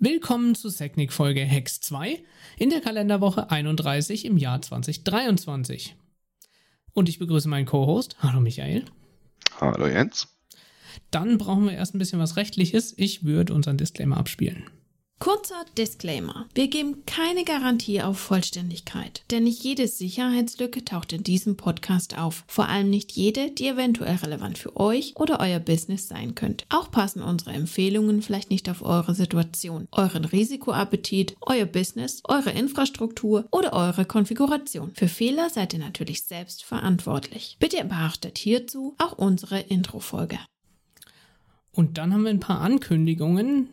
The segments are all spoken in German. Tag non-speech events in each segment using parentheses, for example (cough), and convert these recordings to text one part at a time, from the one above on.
Willkommen zu Technik Folge Hex 2 in der Kalenderwoche 31 im Jahr 2023. Und ich begrüße meinen Co-Host. Hallo Michael. Hallo Jens. Dann brauchen wir erst ein bisschen was Rechtliches. Ich würde unseren Disclaimer abspielen. Kurzer Disclaimer. Wir geben keine Garantie auf Vollständigkeit, denn nicht jede Sicherheitslücke taucht in diesem Podcast auf. Vor allem nicht jede, die eventuell relevant für euch oder euer Business sein könnte. Auch passen unsere Empfehlungen vielleicht nicht auf eure Situation, euren Risikoappetit, euer Business, eure Infrastruktur oder eure Konfiguration. Für Fehler seid ihr natürlich selbst verantwortlich. Bitte beachtet hierzu auch unsere Introfolge. Und dann haben wir ein paar Ankündigungen,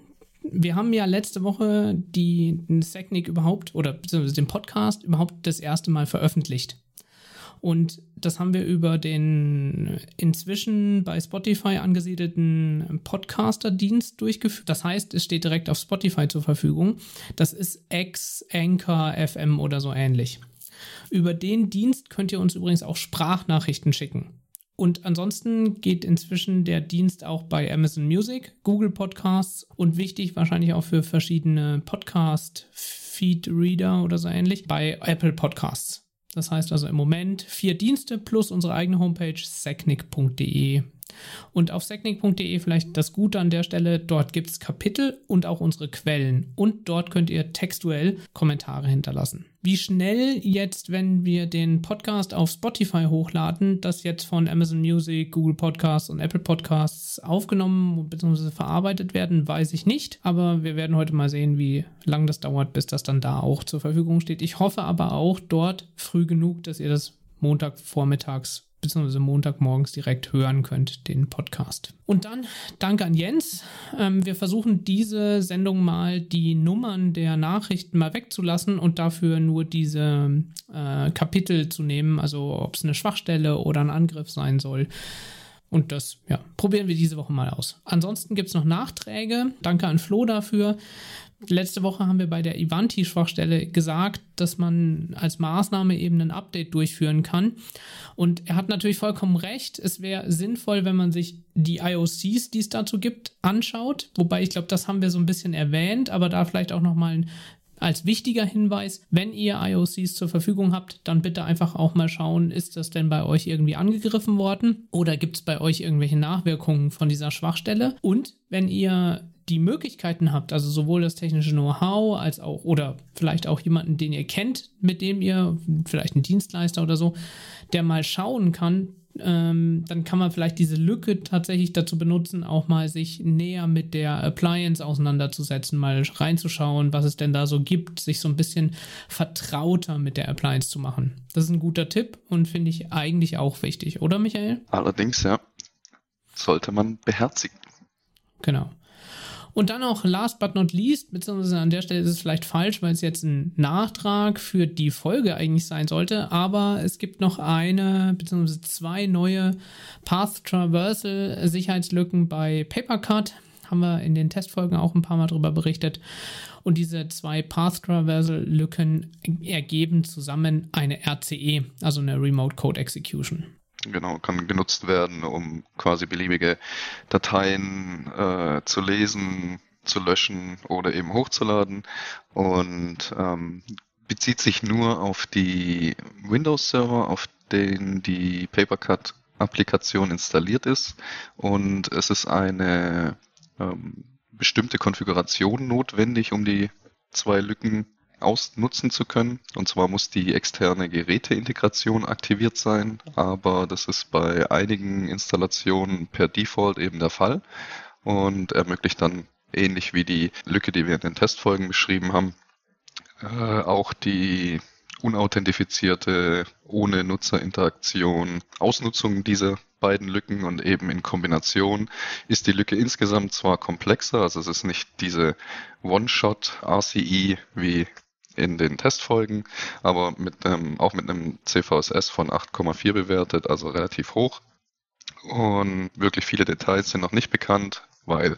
wir haben ja letzte Woche die Technik überhaupt oder beziehungsweise den Podcast überhaupt das erste Mal veröffentlicht. Und das haben wir über den inzwischen bei Spotify angesiedelten Podcaster-Dienst durchgeführt. Das heißt, es steht direkt auf Spotify zur Verfügung. Das ist X, Anchor, FM oder so ähnlich. Über den Dienst könnt ihr uns übrigens auch Sprachnachrichten schicken. Und ansonsten geht inzwischen der Dienst auch bei Amazon Music, Google Podcasts und wichtig wahrscheinlich auch für verschiedene Podcast-Feed-Reader oder so ähnlich bei Apple Podcasts. Das heißt also im Moment vier Dienste plus unsere eigene Homepage secnic.de und auf secnic.de vielleicht das Gute an der Stelle, dort gibt es Kapitel und auch unsere Quellen. Und dort könnt ihr textuell Kommentare hinterlassen. Wie schnell jetzt, wenn wir den Podcast auf Spotify hochladen, das jetzt von Amazon Music, Google Podcasts und Apple Podcasts aufgenommen bzw. verarbeitet werden, weiß ich nicht. Aber wir werden heute mal sehen, wie lange das dauert, bis das dann da auch zur Verfügung steht. Ich hoffe aber auch dort früh genug, dass ihr das Montag vormittags beziehungsweise Montagmorgens direkt hören könnt, den Podcast. Und dann danke an Jens. Ähm, wir versuchen diese Sendung mal die Nummern der Nachrichten mal wegzulassen und dafür nur diese äh, Kapitel zu nehmen, also ob es eine Schwachstelle oder ein Angriff sein soll. Und das, ja, probieren wir diese Woche mal aus. Ansonsten gibt es noch Nachträge. Danke an Flo dafür. Letzte Woche haben wir bei der Ivanti-Schwachstelle gesagt, dass man als Maßnahme eben ein Update durchführen kann. Und er hat natürlich vollkommen recht. Es wäre sinnvoll, wenn man sich die IOCs, die es dazu gibt, anschaut. Wobei ich glaube, das haben wir so ein bisschen erwähnt, aber da vielleicht auch nochmal als wichtiger Hinweis, wenn ihr IOCs zur Verfügung habt, dann bitte einfach auch mal schauen, ist das denn bei euch irgendwie angegriffen worden oder gibt es bei euch irgendwelche Nachwirkungen von dieser Schwachstelle? Und wenn ihr die Möglichkeiten habt, also sowohl das technische Know-how als auch oder vielleicht auch jemanden, den ihr kennt, mit dem ihr, vielleicht einen Dienstleister oder so, der mal schauen kann, ähm, dann kann man vielleicht diese Lücke tatsächlich dazu benutzen, auch mal sich näher mit der Appliance auseinanderzusetzen, mal reinzuschauen, was es denn da so gibt, sich so ein bisschen vertrauter mit der Appliance zu machen. Das ist ein guter Tipp und finde ich eigentlich auch wichtig, oder Michael? Allerdings, ja. Sollte man beherzigen. Genau. Und dann auch last but not least, beziehungsweise an der Stelle ist es vielleicht falsch, weil es jetzt ein Nachtrag für die Folge eigentlich sein sollte, aber es gibt noch eine, beziehungsweise zwei neue Path Traversal Sicherheitslücken bei Papercut. Haben wir in den Testfolgen auch ein paar Mal darüber berichtet. Und diese zwei Path Traversal Lücken ergeben zusammen eine RCE, also eine Remote Code Execution. Genau, kann genutzt werden, um quasi beliebige Dateien äh, zu lesen, zu löschen oder eben hochzuladen. Und ähm, bezieht sich nur auf die Windows-Server, auf denen die Papercut-Applikation installiert ist. Und es ist eine ähm, bestimmte Konfiguration notwendig, um die zwei Lücken ausnutzen zu können. Und zwar muss die externe Geräteintegration aktiviert sein, aber das ist bei einigen Installationen per Default eben der Fall und ermöglicht dann ähnlich wie die Lücke, die wir in den Testfolgen beschrieben haben, äh, auch die unauthentifizierte, ohne Nutzerinteraktion Ausnutzung dieser beiden Lücken und eben in Kombination ist die Lücke insgesamt zwar komplexer, also es ist nicht diese One-Shot RCE wie in den Testfolgen, aber mit einem, auch mit einem CVSS von 8,4 bewertet, also relativ hoch. Und wirklich viele Details sind noch nicht bekannt, weil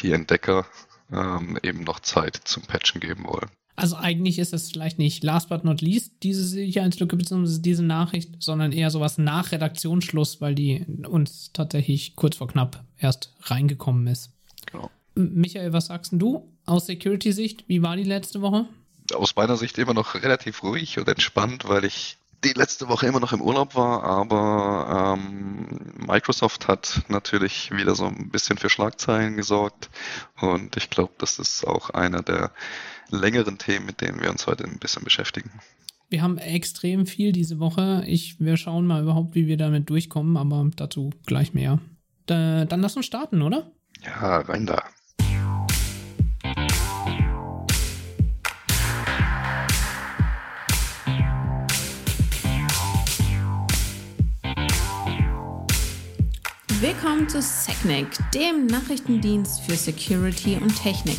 die Entdecker ähm, eben noch Zeit zum Patchen geben wollen. Also eigentlich ist es vielleicht nicht last but not least diese Sicherheitslücke bzw. diese Nachricht, sondern eher sowas nach Redaktionsschluss, weil die uns tatsächlich kurz vor knapp erst reingekommen ist. Genau. Michael, was sagst du aus Security-Sicht? Wie war die letzte Woche? Aus meiner Sicht immer noch relativ ruhig und entspannt, weil ich die letzte Woche immer noch im Urlaub war, aber ähm, Microsoft hat natürlich wieder so ein bisschen für Schlagzeilen gesorgt und ich glaube, das ist auch einer der längeren Themen, mit denen wir uns heute ein bisschen beschäftigen. Wir haben extrem viel diese Woche. Ich, wir schauen mal überhaupt, wie wir damit durchkommen, aber dazu gleich mehr. Da, dann lass uns starten, oder? Ja, rein da. Willkommen zu SecNIC, dem Nachrichtendienst für Security und Technik.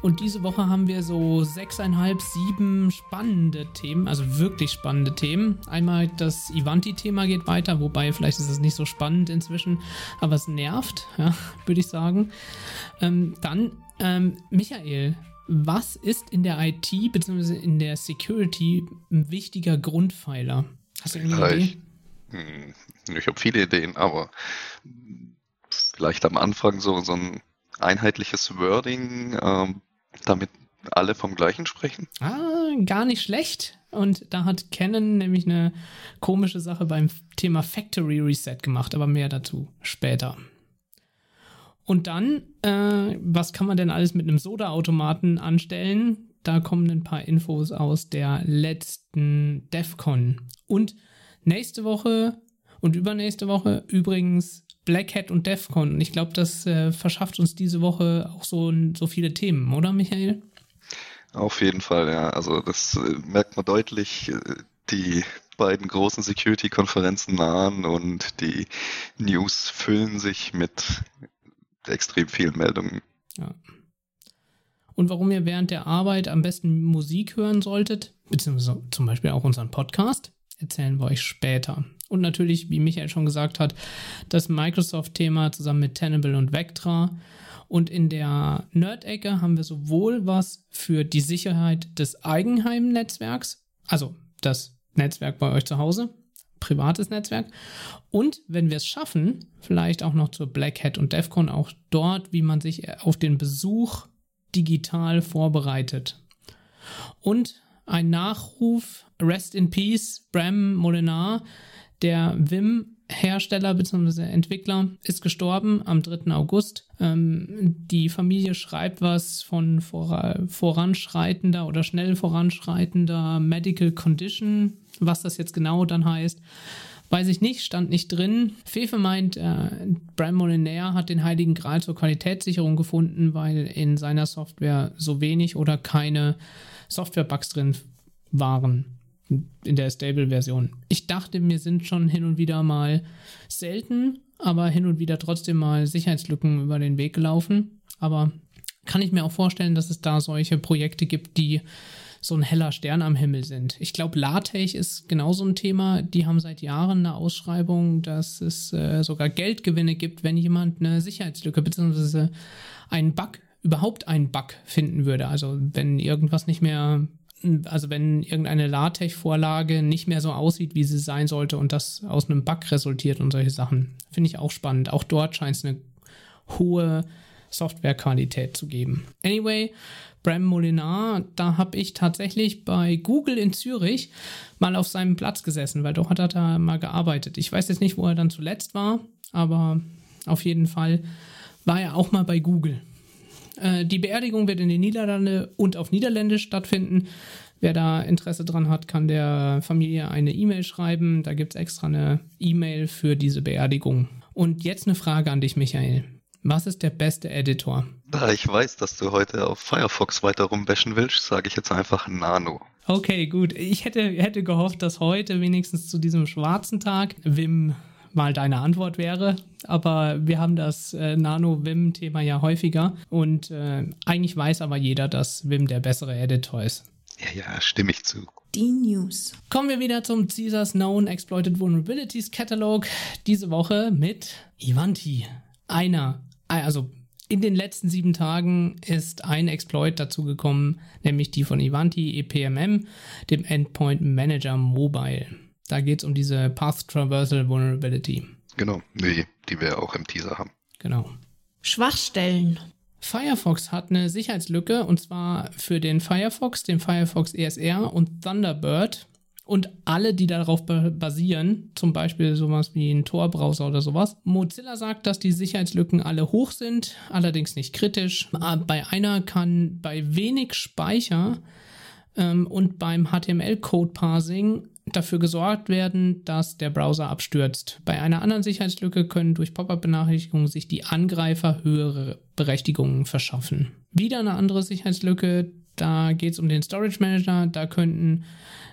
Und diese Woche haben wir so sechseinhalb, sieben spannende Themen, also wirklich spannende Themen. Einmal das Ivanti-Thema geht weiter, wobei vielleicht ist es nicht so spannend inzwischen, aber es nervt, ja, (laughs) würde ich sagen. Ähm, dann, ähm, Michael, was ist in der IT bzw. in der Security ein wichtiger Grundpfeiler? Hast du eine Idee? Ich, hm, ich habe viele Ideen, aber vielleicht am Anfang so, so ein einheitliches Wording, ähm, damit alle vom gleichen sprechen. Ah, gar nicht schlecht. Und da hat Canon nämlich eine komische Sache beim Thema Factory Reset gemacht, aber mehr dazu später. Und dann, äh, was kann man denn alles mit einem Soda-Automaten anstellen? Da kommen ein paar Infos aus der letzten DEFCON. Und nächste Woche und übernächste Woche übrigens Black Hat und DEFCON. Und ich glaube, das äh, verschafft uns diese Woche auch so, so viele Themen, oder Michael? Auf jeden Fall, ja. Also das äh, merkt man deutlich. Äh, die beiden großen Security-Konferenzen nahen und die News füllen sich mit extrem vielen Meldungen. Ja. Und warum ihr während der Arbeit am besten Musik hören solltet, beziehungsweise zum Beispiel auch unseren Podcast, erzählen wir euch später. Und natürlich, wie Michael schon gesagt hat, das Microsoft-Thema zusammen mit Tenable und Vectra. Und in der Nerd-Ecke haben wir sowohl was für die Sicherheit des Eigenheim-Netzwerks, also das Netzwerk bei euch zu Hause, privates Netzwerk. Und wenn wir es schaffen, vielleicht auch noch zur Black Hat und DEFCON, auch dort, wie man sich auf den Besuch digital vorbereitet. Und ein Nachruf, Rest in Peace, Bram Molinar, der Wim Hersteller bzw. Entwickler ist gestorben am 3. August. Ähm, die Familie schreibt was von vor, voranschreitender oder schnell voranschreitender Medical Condition. Was das jetzt genau dann heißt, weiß ich nicht, stand nicht drin. Fefe meint, äh, Brian Molinaire hat den heiligen Gral zur Qualitätssicherung gefunden, weil in seiner Software so wenig oder keine Software-Bugs drin waren in der Stable-Version. Ich dachte, mir sind schon hin und wieder mal selten, aber hin und wieder trotzdem mal Sicherheitslücken über den Weg gelaufen. Aber kann ich mir auch vorstellen, dass es da solche Projekte gibt, die so ein heller Stern am Himmel sind. Ich glaube, LaTeX ist genauso ein Thema. Die haben seit Jahren eine Ausschreibung, dass es äh, sogar Geldgewinne gibt, wenn jemand eine Sicherheitslücke bzw. einen Bug, überhaupt einen Bug finden würde. Also wenn irgendwas nicht mehr also wenn irgendeine LaTeX-Vorlage nicht mehr so aussieht, wie sie sein sollte und das aus einem Bug resultiert und solche Sachen, finde ich auch spannend. Auch dort scheint es eine hohe Softwarequalität zu geben. Anyway, Bram Molinar, da habe ich tatsächlich bei Google in Zürich mal auf seinem Platz gesessen, weil dort hat er da mal gearbeitet. Ich weiß jetzt nicht, wo er dann zuletzt war, aber auf jeden Fall war er auch mal bei Google. Äh, die Beerdigung wird in den Niederlanden und auf Niederländisch stattfinden. Wer da Interesse dran hat, kann der Familie eine E-Mail schreiben. Da gibt es extra eine E-Mail für diese Beerdigung. Und jetzt eine Frage an dich, Michael. Was ist der beste Editor? Da ich weiß, dass du heute auf Firefox weiter rumbashen willst, sage ich jetzt einfach Nano. Okay, gut. Ich hätte, hätte gehofft, dass heute wenigstens zu diesem schwarzen Tag Wim mal deine Antwort wäre. Aber wir haben das äh, Nano-Vim-Thema ja häufiger und äh, eigentlich weiß aber jeder, dass Vim der bessere Editor ist. Ja, ja, stimme ich zu. Die News. Kommen wir wieder zum Caesars Known Exploited Vulnerabilities Catalog. Diese Woche mit Ivanti. Einer, also in den letzten sieben Tagen ist ein Exploit dazugekommen, nämlich die von Ivanti EPMM, dem Endpoint Manager Mobile. Da geht es um diese Path Traversal Vulnerability. Genau, nee, die wir auch im Teaser haben. Genau. Schwachstellen. Firefox hat eine Sicherheitslücke und zwar für den Firefox, den Firefox ESR und Thunderbird und alle, die darauf basieren, zum Beispiel sowas wie ein Tor-Browser oder sowas. Mozilla sagt, dass die Sicherheitslücken alle hoch sind, allerdings nicht kritisch. Bei einer kann bei wenig Speicher ähm, und beim HTML-Code-Parsing dafür gesorgt werden, dass der Browser abstürzt. Bei einer anderen Sicherheitslücke können durch Pop-up-Benachrichtigungen sich die Angreifer höhere Berechtigungen verschaffen. Wieder eine andere Sicherheitslücke, da geht es um den Storage Manager. Da könnten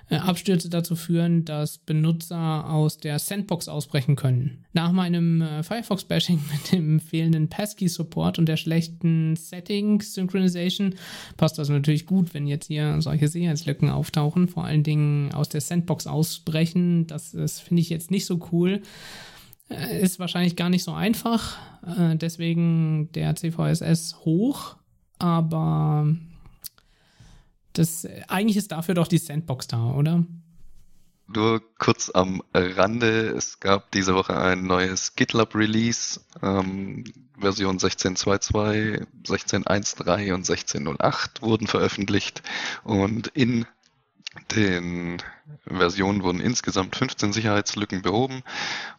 Abstürze dazu führen, dass Benutzer aus der Sandbox ausbrechen können. Nach meinem äh, Firefox-Bashing (laughs) mit dem fehlenden Passkey-Support und der schlechten Setting-Synchronization passt das natürlich gut, wenn jetzt hier solche Sicherheitslücken auftauchen, vor allen Dingen aus der Sandbox ausbrechen. Das, das finde ich jetzt nicht so cool. Äh, ist wahrscheinlich gar nicht so einfach, äh, deswegen der CVSS hoch, aber das, eigentlich ist dafür doch die Sandbox da, oder? Nur kurz am Rande, es gab diese Woche ein neues GitLab-Release, ähm, Version 16.2.2, 16.1.3 und 16.08 wurden veröffentlicht. Und in den Versionen wurden insgesamt 15 Sicherheitslücken behoben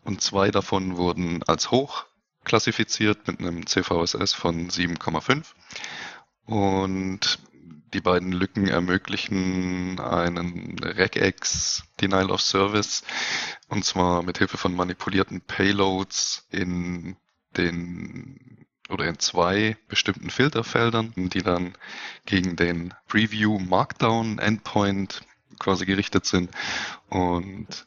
und zwei davon wurden als hoch klassifiziert mit einem CVSS von 7,5 und die beiden Lücken ermöglichen einen Regex Denial of Service und zwar mit Hilfe von manipulierten Payloads in den oder in zwei bestimmten Filterfeldern, die dann gegen den Preview Markdown Endpoint quasi gerichtet sind und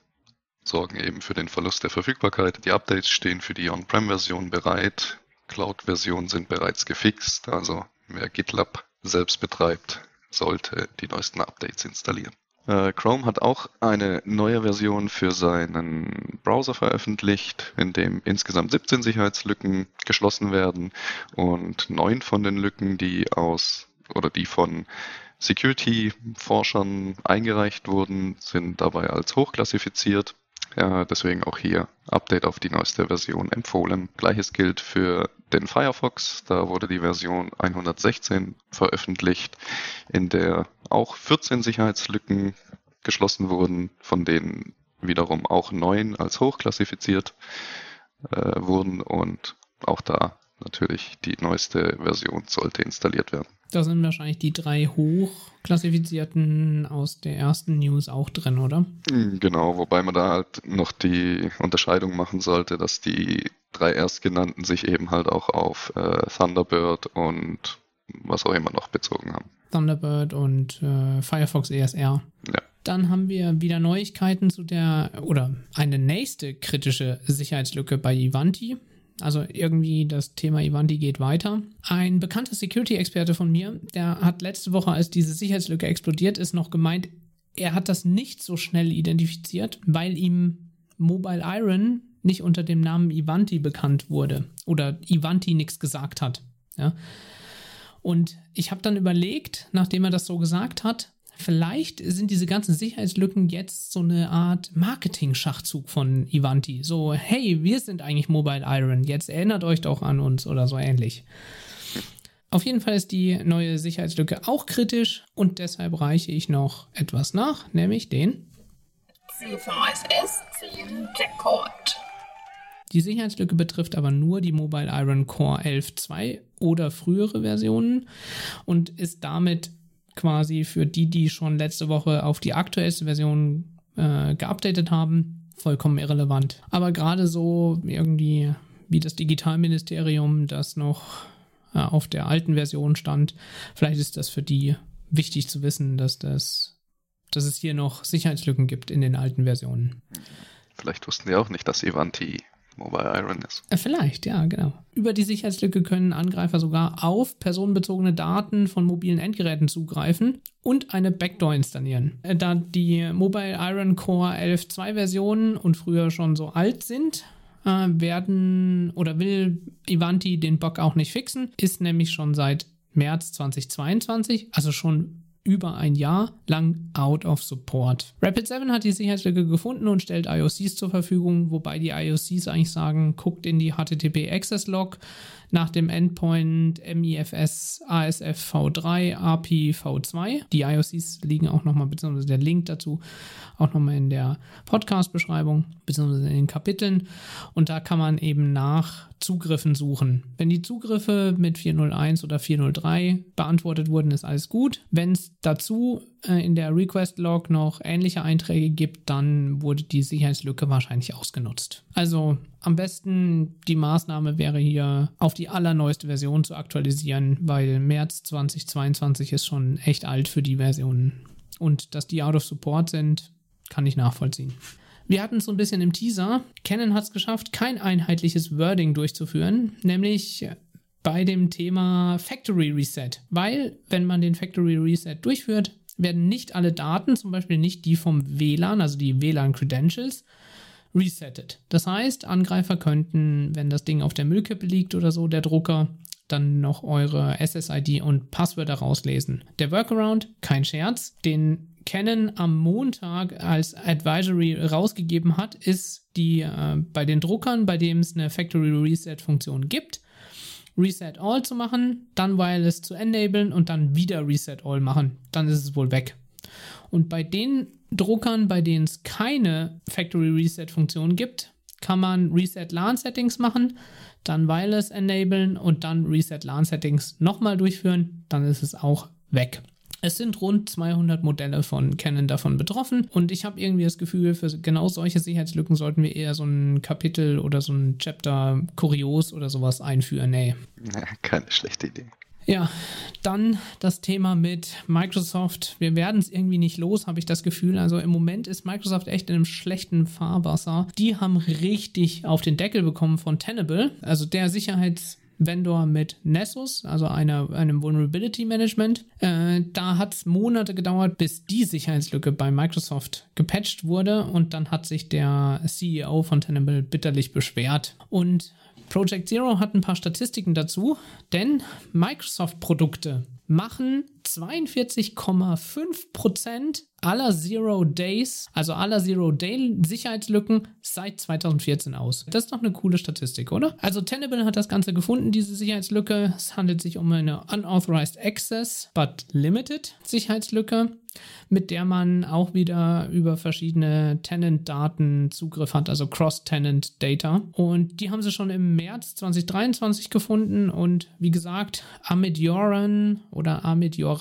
sorgen eben für den Verlust der Verfügbarkeit. Die Updates stehen für die On-Prem-Version bereit. Cloud-Versionen sind bereits gefixt, also wer GitLab selbst betreibt, sollte die neuesten Updates installieren. Äh, Chrome hat auch eine neue Version für seinen Browser veröffentlicht, in dem insgesamt 17 Sicherheitslücken geschlossen werden und neun von den Lücken, die aus oder die von Security-Forschern eingereicht wurden, sind dabei als hochklassifiziert. Ja, deswegen auch hier Update auf die neueste Version empfohlen. Gleiches gilt für den Firefox. Da wurde die Version 116 veröffentlicht, in der auch 14 Sicherheitslücken geschlossen wurden, von denen wiederum auch neun als hochklassifiziert äh, wurden und auch da natürlich die neueste Version sollte installiert werden. Da sind wahrscheinlich die drei hochklassifizierten aus der ersten News auch drin, oder? Hm, genau, wobei man da halt noch die Unterscheidung machen sollte, dass die drei erstgenannten sich eben halt auch auf äh, Thunderbird und was auch immer noch bezogen haben. Thunderbird und äh, Firefox ESR. Ja. Dann haben wir wieder Neuigkeiten zu der oder eine nächste kritische Sicherheitslücke bei Ivanti. Also irgendwie das Thema Ivanti geht weiter. Ein bekannter Security-Experte von mir, der hat letzte Woche, als diese Sicherheitslücke explodiert ist, noch gemeint, er hat das nicht so schnell identifiziert, weil ihm Mobile Iron nicht unter dem Namen Ivanti bekannt wurde oder Ivanti nichts gesagt hat. Ja. Und ich habe dann überlegt, nachdem er das so gesagt hat, Vielleicht sind diese ganzen Sicherheitslücken jetzt so eine Art Marketing-Schachzug von Ivanti. So, hey, wir sind eigentlich Mobile Iron, jetzt erinnert euch doch an uns oder so ähnlich. Auf jeden Fall ist die neue Sicherheitslücke auch kritisch und deshalb reiche ich noch etwas nach, nämlich den CVSS 10 Checkcode. Die Sicherheitslücke betrifft aber nur die Mobile Iron Core 11.2 oder frühere Versionen und ist damit quasi für die, die schon letzte Woche auf die aktuellste Version äh, geupdatet haben, vollkommen irrelevant. Aber gerade so irgendwie wie das Digitalministerium, das noch äh, auf der alten Version stand, vielleicht ist das für die wichtig zu wissen, dass das dass es hier noch Sicherheitslücken gibt in den alten Versionen. Vielleicht wussten die auch nicht, dass Ivanti Mobile Iron ist. Äh, vielleicht, ja, genau. Über die Sicherheitslücke können Angreifer sogar auf personenbezogene Daten von mobilen Endgeräten zugreifen und eine Backdoor installieren. Äh, da die Mobile Iron Core 11.2 Versionen und früher schon so alt sind, äh, werden oder will Ivanti den Bug auch nicht fixen, ist nämlich schon seit März 2022, also schon über ein Jahr lang out of support. Rapid7 hat die Sicherheitslücke gefunden und stellt IOCs zur Verfügung, wobei die IOCs eigentlich sagen, guckt in die HTTP Access Log nach dem Endpoint MIFS ASF V3 API V2. Die IOCs liegen auch nochmal, beziehungsweise der Link dazu auch nochmal in der Podcast-Beschreibung, beziehungsweise in den Kapiteln. Und da kann man eben nach Zugriffen suchen. Wenn die Zugriffe mit 401 oder 403 beantwortet wurden, ist alles gut. Wenn es dazu äh, in der Request-Log noch ähnliche Einträge gibt, dann wurde die Sicherheitslücke wahrscheinlich ausgenutzt. Also am besten die Maßnahme wäre hier auf die allerneueste Version zu aktualisieren, weil März 2022 ist schon echt alt für die Versionen. Und dass die out of support sind, kann ich nachvollziehen. Wir hatten es so ein bisschen im Teaser. Canon hat es geschafft, kein einheitliches Wording durchzuführen, nämlich bei dem Thema Factory Reset. Weil, wenn man den Factory Reset durchführt, werden nicht alle Daten, zum Beispiel nicht die vom WLAN, also die WLAN-Credentials, resettet. Das heißt, Angreifer könnten, wenn das Ding auf der Müllkippe liegt oder so, der Drucker, dann noch eure SSID und Passwörter rauslesen. Der Workaround, kein Scherz, den Canon am Montag als Advisory rausgegeben hat, ist die äh, bei den Druckern, bei dem es eine Factory Reset Funktion gibt, Reset All zu machen, dann Wireless zu enablen und dann wieder Reset All machen. Dann ist es wohl weg. Und bei den Druckern, bei denen es keine Factory Reset Funktion gibt, kann man Reset LAN Settings machen, dann Wireless enablen und dann Reset LAN Settings nochmal durchführen. Dann ist es auch weg. Es sind rund 200 Modelle von Canon davon betroffen und ich habe irgendwie das Gefühl, für genau solche Sicherheitslücken sollten wir eher so ein Kapitel oder so ein Chapter Kurios oder sowas einführen. Nee. Ja, keine schlechte Idee. Ja, dann das Thema mit Microsoft. Wir werden es irgendwie nicht los, habe ich das Gefühl. Also im Moment ist Microsoft echt in einem schlechten Fahrwasser. Die haben richtig auf den Deckel bekommen von Tenable, also der Sicherheits Vendor mit Nessus, also einer, einem Vulnerability Management. Äh, da hat es Monate gedauert, bis die Sicherheitslücke bei Microsoft gepatcht wurde und dann hat sich der CEO von Tenable bitterlich beschwert. Und Project Zero hat ein paar Statistiken dazu, denn Microsoft-Produkte machen 42,5% aller Zero Days, also aller Zero Day Sicherheitslücken seit 2014 aus. Das ist doch eine coole Statistik, oder? Also Tenable hat das Ganze gefunden, diese Sicherheitslücke. Es handelt sich um eine Unauthorized Access but Limited Sicherheitslücke mit der man auch wieder über verschiedene Tenant-Daten Zugriff hat, also Cross-Tenant-Data. Und die haben sie schon im März 2023 gefunden. Und wie gesagt, Amit Yoran oder Amit Yoran,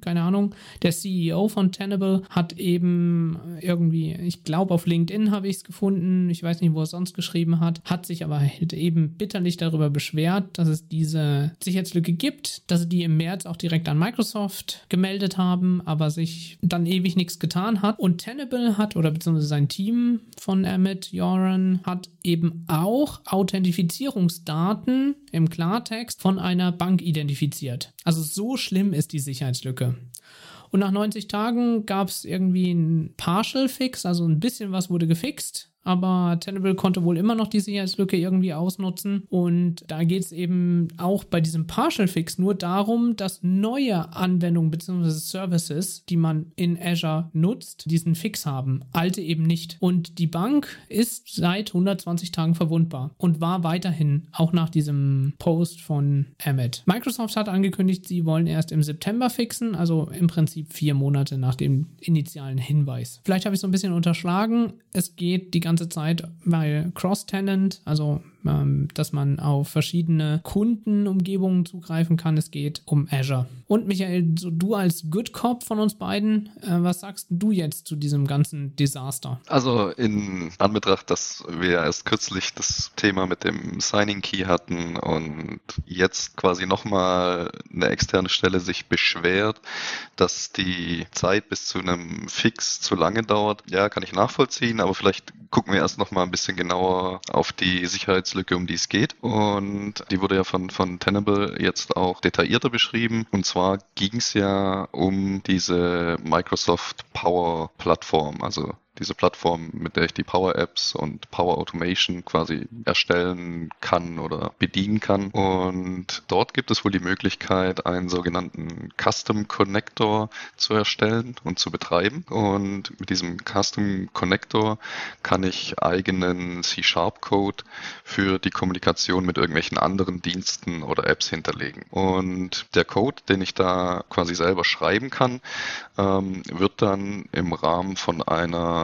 keine Ahnung, der CEO von Tenable, hat eben irgendwie, ich glaube auf LinkedIn habe ich es gefunden, ich weiß nicht, wo er sonst geschrieben hat, hat sich aber halt eben bitterlich darüber beschwert, dass es diese Sicherheitslücke gibt, dass sie die im März auch direkt an Microsoft gemeldet haben, aber sich dann ewig nichts getan hat. Und Tenable hat, oder beziehungsweise sein Team von Emmett Joran, hat eben auch Authentifizierungsdaten im Klartext von einer Bank identifiziert. Also so schlimm ist die Sicherheitslücke. Und nach 90 Tagen gab es irgendwie einen Partial Fix, also ein bisschen was wurde gefixt aber Tenable konnte wohl immer noch die Sicherheitslücke irgendwie ausnutzen. Und da geht es eben auch bei diesem Partial Fix nur darum, dass neue Anwendungen bzw. Services, die man in Azure nutzt, diesen Fix haben. Alte eben nicht. Und die Bank ist seit 120 Tagen verwundbar und war weiterhin auch nach diesem Post von Emmet. Microsoft hat angekündigt, sie wollen erst im September fixen, also im Prinzip vier Monate nach dem initialen Hinweis. Vielleicht habe ich so ein bisschen unterschlagen. Es geht die ganze ganze Zeit, weil Cross-Tenant, also ähm, dass man auf verschiedene Kundenumgebungen zugreifen kann. Es geht um Azure. Und Michael, so du als Good Cop von uns beiden, äh, was sagst du jetzt zu diesem ganzen Desaster? Also in Anbetracht, dass wir erst kürzlich das Thema mit dem Signing Key hatten und jetzt quasi nochmal eine externe Stelle sich beschwert, dass die Zeit bis zu einem Fix zu lange dauert, ja, kann ich nachvollziehen, aber vielleicht gucken wir erst nochmal ein bisschen genauer auf die Sicherheits Sicherheitslücke, um die es geht. Und die wurde ja von, von Tenable jetzt auch detaillierter beschrieben. Und zwar ging es ja um diese Microsoft Power Plattform, also diese Plattform, mit der ich die Power Apps und Power Automation quasi erstellen kann oder bedienen kann. Und dort gibt es wohl die Möglichkeit, einen sogenannten Custom Connector zu erstellen und zu betreiben. Und mit diesem Custom Connector kann ich eigenen C-Sharp-Code für die Kommunikation mit irgendwelchen anderen Diensten oder Apps hinterlegen. Und der Code, den ich da quasi selber schreiben kann, ähm, wird dann im Rahmen von einer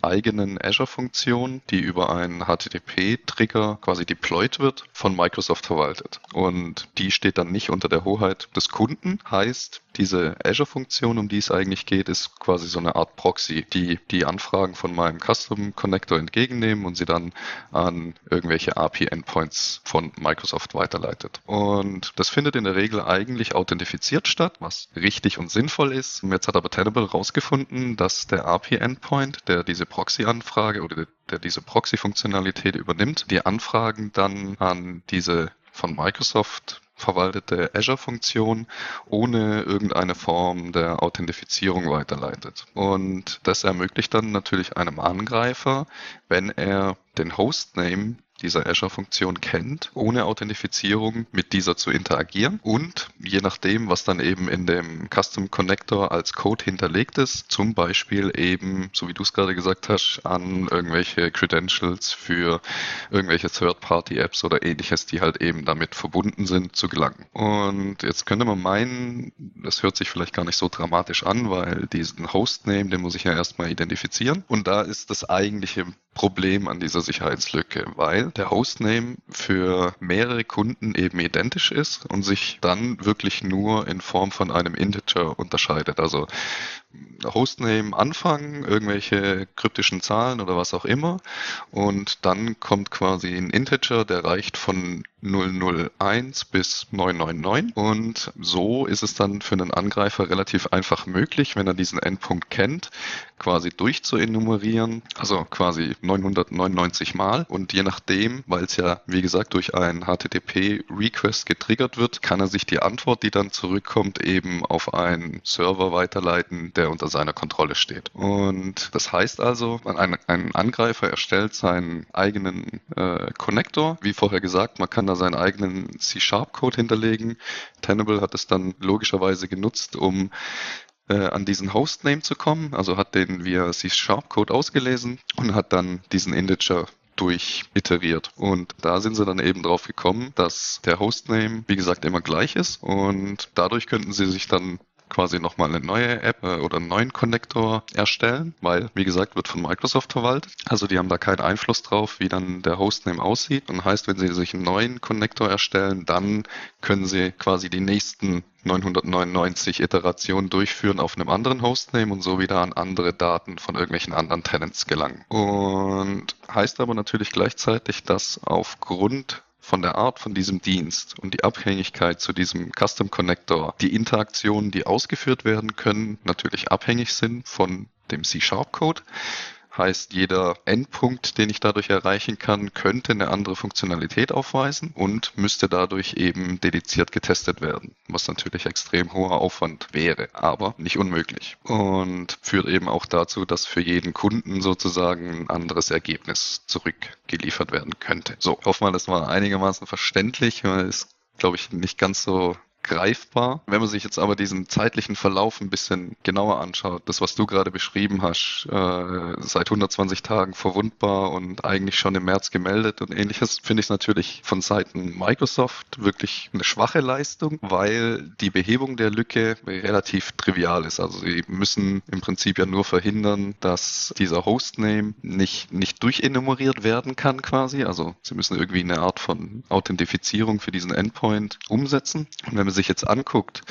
eigenen Azure-Funktion, die über einen HTTP-Trigger quasi deployed wird, von Microsoft verwaltet. Und die steht dann nicht unter der Hoheit des Kunden. Heißt, diese Azure-Funktion, um die es eigentlich geht, ist quasi so eine Art Proxy, die die Anfragen von meinem Custom Connector entgegennehmen und sie dann an irgendwelche API-Endpoints von Microsoft weiterleitet. Und das findet in der Regel eigentlich authentifiziert statt, was richtig und sinnvoll ist. Jetzt hat aber Tenable herausgefunden, dass der API-Endpoint, der diese Proxy-Anfrage oder der diese Proxy-Funktionalität übernimmt, die Anfragen dann an diese von Microsoft verwaltete Azure-Funktion ohne irgendeine Form der Authentifizierung weiterleitet. Und das ermöglicht dann natürlich einem Angreifer, wenn er den Hostname dieser Azure-Funktion kennt, ohne Authentifizierung mit dieser zu interagieren und je nachdem, was dann eben in dem Custom Connector als Code hinterlegt ist, zum Beispiel eben, so wie du es gerade gesagt hast, an irgendwelche Credentials für irgendwelche Third-Party-Apps oder ähnliches, die halt eben damit verbunden sind, zu gelangen. Und jetzt könnte man meinen, das hört sich vielleicht gar nicht so dramatisch an, weil diesen Hostname, den muss ich ja erstmal identifizieren. Und da ist das eigentliche Problem an dieser Sicherheitslücke, weil der Hostname für mehrere Kunden eben identisch ist und sich dann wirklich nur in Form von einem Integer unterscheidet. Also Hostname anfangen, irgendwelche kryptischen Zahlen oder was auch immer. Und dann kommt quasi ein Integer, der reicht von 001 bis 999. Und so ist es dann für einen Angreifer relativ einfach möglich, wenn er diesen Endpunkt kennt, quasi durchzuenumerieren, also quasi 999 Mal. Und je nachdem, weil es ja, wie gesagt, durch einen HTTP-Request getriggert wird, kann er sich die Antwort, die dann zurückkommt, eben auf einen Server weiterleiten, der unter seiner Kontrolle steht. Und das heißt also, ein, ein Angreifer erstellt seinen eigenen äh, Connector. Wie vorher gesagt, man kann da seinen eigenen C-Sharp-Code hinterlegen. Tenable hat es dann logischerweise genutzt, um äh, an diesen Hostname zu kommen, also hat den via C-Sharp-Code ausgelesen und hat dann diesen Integer durch iteriert. Und da sind sie dann eben drauf gekommen, dass der Hostname, wie gesagt, immer gleich ist und dadurch könnten sie sich dann quasi nochmal eine neue App äh, oder einen neuen Connector erstellen, weil, wie gesagt, wird von Microsoft verwaltet. Also die haben da keinen Einfluss drauf, wie dann der Hostname aussieht. Und heißt, wenn sie sich einen neuen Connector erstellen, dann können sie quasi die nächsten 999 Iterationen durchführen auf einem anderen Hostname und so wieder an andere Daten von irgendwelchen anderen Tenants gelangen. Und heißt aber natürlich gleichzeitig, dass aufgrund von der Art von diesem Dienst und die Abhängigkeit zu diesem Custom Connector, die Interaktionen, die ausgeführt werden können, natürlich abhängig sind von dem C-Sharp-Code. Heißt, jeder Endpunkt, den ich dadurch erreichen kann, könnte eine andere Funktionalität aufweisen und müsste dadurch eben dediziert getestet werden, was natürlich extrem hoher Aufwand wäre, aber nicht unmöglich. Und führt eben auch dazu, dass für jeden Kunden sozusagen ein anderes Ergebnis zurückgeliefert werden könnte. So, hoffe mal, das war einigermaßen verständlich, weil es glaube ich, nicht ganz so greifbar. Wenn man sich jetzt aber diesen zeitlichen Verlauf ein bisschen genauer anschaut, das, was du gerade beschrieben hast, äh, seit 120 Tagen verwundbar und eigentlich schon im März gemeldet und ähnliches, finde ich es natürlich von Seiten Microsoft wirklich eine schwache Leistung, weil die Behebung der Lücke relativ trivial ist. Also sie müssen im Prinzip ja nur verhindern, dass dieser Hostname nicht, nicht durchenumeriert werden kann quasi. Also sie müssen irgendwie eine Art von Authentifizierung für diesen Endpoint umsetzen. Und wenn man sich jetzt anguckt,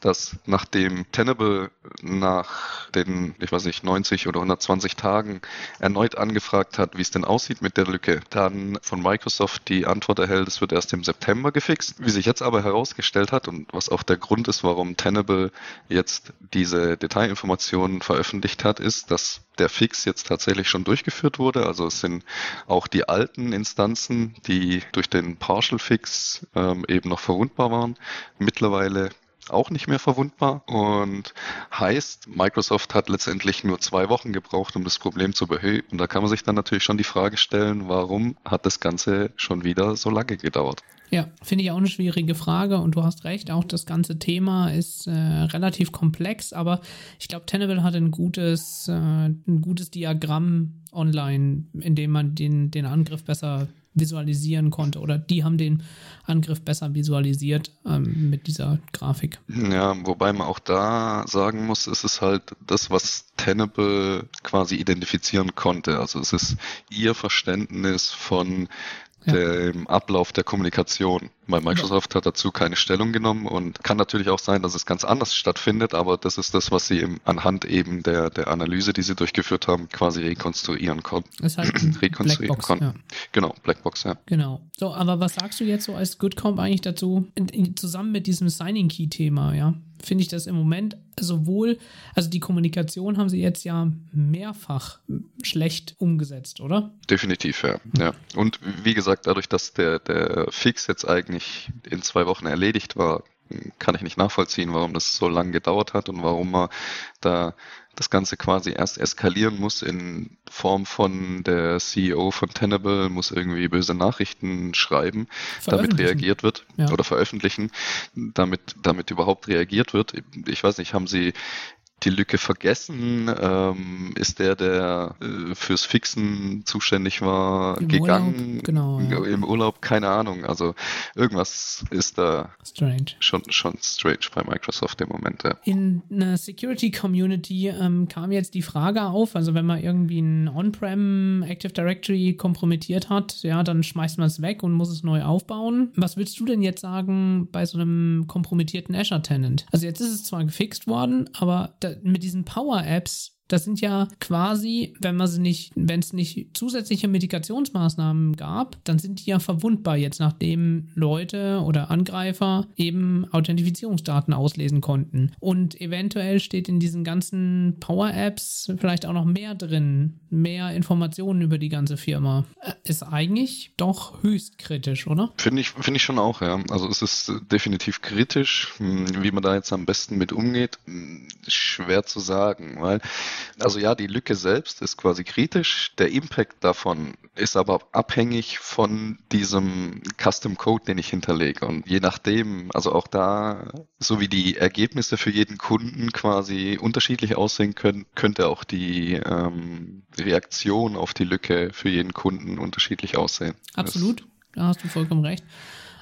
dass nachdem Tenable nach den, ich weiß nicht, 90 oder 120 Tagen erneut angefragt hat, wie es denn aussieht mit der Lücke, dann von Microsoft die Antwort erhält, es wird erst im September gefixt. Wie sich jetzt aber herausgestellt hat und was auch der Grund ist, warum Tenable jetzt diese Detailinformationen veröffentlicht hat, ist, dass der Fix jetzt tatsächlich schon durchgeführt wurde. Also es sind auch die alten Instanzen, die durch den Partial Fix ähm, eben noch verwundbar waren, mittlerweile auch nicht mehr verwundbar und heißt, Microsoft hat letztendlich nur zwei Wochen gebraucht, um das Problem zu beheben. Und da kann man sich dann natürlich schon die Frage stellen, warum hat das Ganze schon wieder so lange gedauert? Ja, finde ich auch eine schwierige Frage und du hast recht, auch das ganze Thema ist äh, relativ komplex, aber ich glaube, Tenable hat ein gutes, äh, ein gutes Diagramm online, in dem man den, den Angriff besser visualisieren konnte oder die haben den Angriff besser visualisiert ähm, mit dieser Grafik. Ja, wobei man auch da sagen muss, es ist halt das, was Tenable quasi identifizieren konnte. Also es ist ihr Verständnis von ja. dem Ablauf der Kommunikation. Weil Microsoft ja. hat dazu keine Stellung genommen und kann natürlich auch sein, dass es ganz anders stattfindet, aber das ist das, was sie im, anhand eben der, der Analyse, die sie durchgeführt haben, quasi rekonstruieren konnten. (clears throat) Das heißt (clears throat) rekonstruieren Blackbox, konnten. Ja. Genau, Blackbox, ja. Genau. So, aber was sagst du jetzt so als GoodComp eigentlich dazu, in, in, zusammen mit diesem Signing Key-Thema, ja? Finde ich das im Moment sowohl, also die Kommunikation haben sie jetzt ja mehrfach schlecht umgesetzt, oder? Definitiv, ja. ja. Und wie gesagt, dadurch, dass der, der Fix jetzt eigentlich in zwei Wochen erledigt war, kann ich nicht nachvollziehen, warum das so lange gedauert hat und warum man da das Ganze quasi erst eskalieren muss in Form von der CEO von Tenable muss irgendwie böse Nachrichten schreiben, damit reagiert wird ja. oder veröffentlichen, damit, damit überhaupt reagiert wird. Ich weiß nicht, haben Sie die Lücke vergessen? Ähm, ist der, der äh, fürs Fixen zuständig war, Im gegangen? Urlaub, genau. Ja. Im Urlaub, keine Ahnung. Also irgendwas ist da strange. Schon, schon strange bei Microsoft im Moment. Ja. In einer Security Community ähm, kam jetzt die Frage auf, also wenn man irgendwie ein On-Prem Active Directory kompromittiert hat, ja, dann schmeißt man es weg und muss es neu aufbauen. Was willst du denn jetzt sagen bei so einem kompromittierten Azure Tenant? Also jetzt ist es zwar gefixt worden, aber da mit diesen Power-Apps das sind ja quasi, wenn man sie nicht, wenn es nicht zusätzliche Medikationsmaßnahmen gab, dann sind die ja verwundbar jetzt, nachdem Leute oder Angreifer eben Authentifizierungsdaten auslesen konnten. Und eventuell steht in diesen ganzen Power-Apps vielleicht auch noch mehr drin, mehr Informationen über die ganze Firma. Äh, ist eigentlich doch höchst kritisch, oder? Finde ich, finde ich schon auch, ja. Also es ist definitiv kritisch. Hm, wie man da jetzt am besten mit umgeht, hm, schwer zu sagen, weil also ja, die Lücke selbst ist quasi kritisch. Der Impact davon ist aber abhängig von diesem Custom Code, den ich hinterlege. Und je nachdem, also auch da, so wie die Ergebnisse für jeden Kunden quasi unterschiedlich aussehen können, könnte auch die ähm, Reaktion auf die Lücke für jeden Kunden unterschiedlich aussehen. Absolut, da hast du vollkommen recht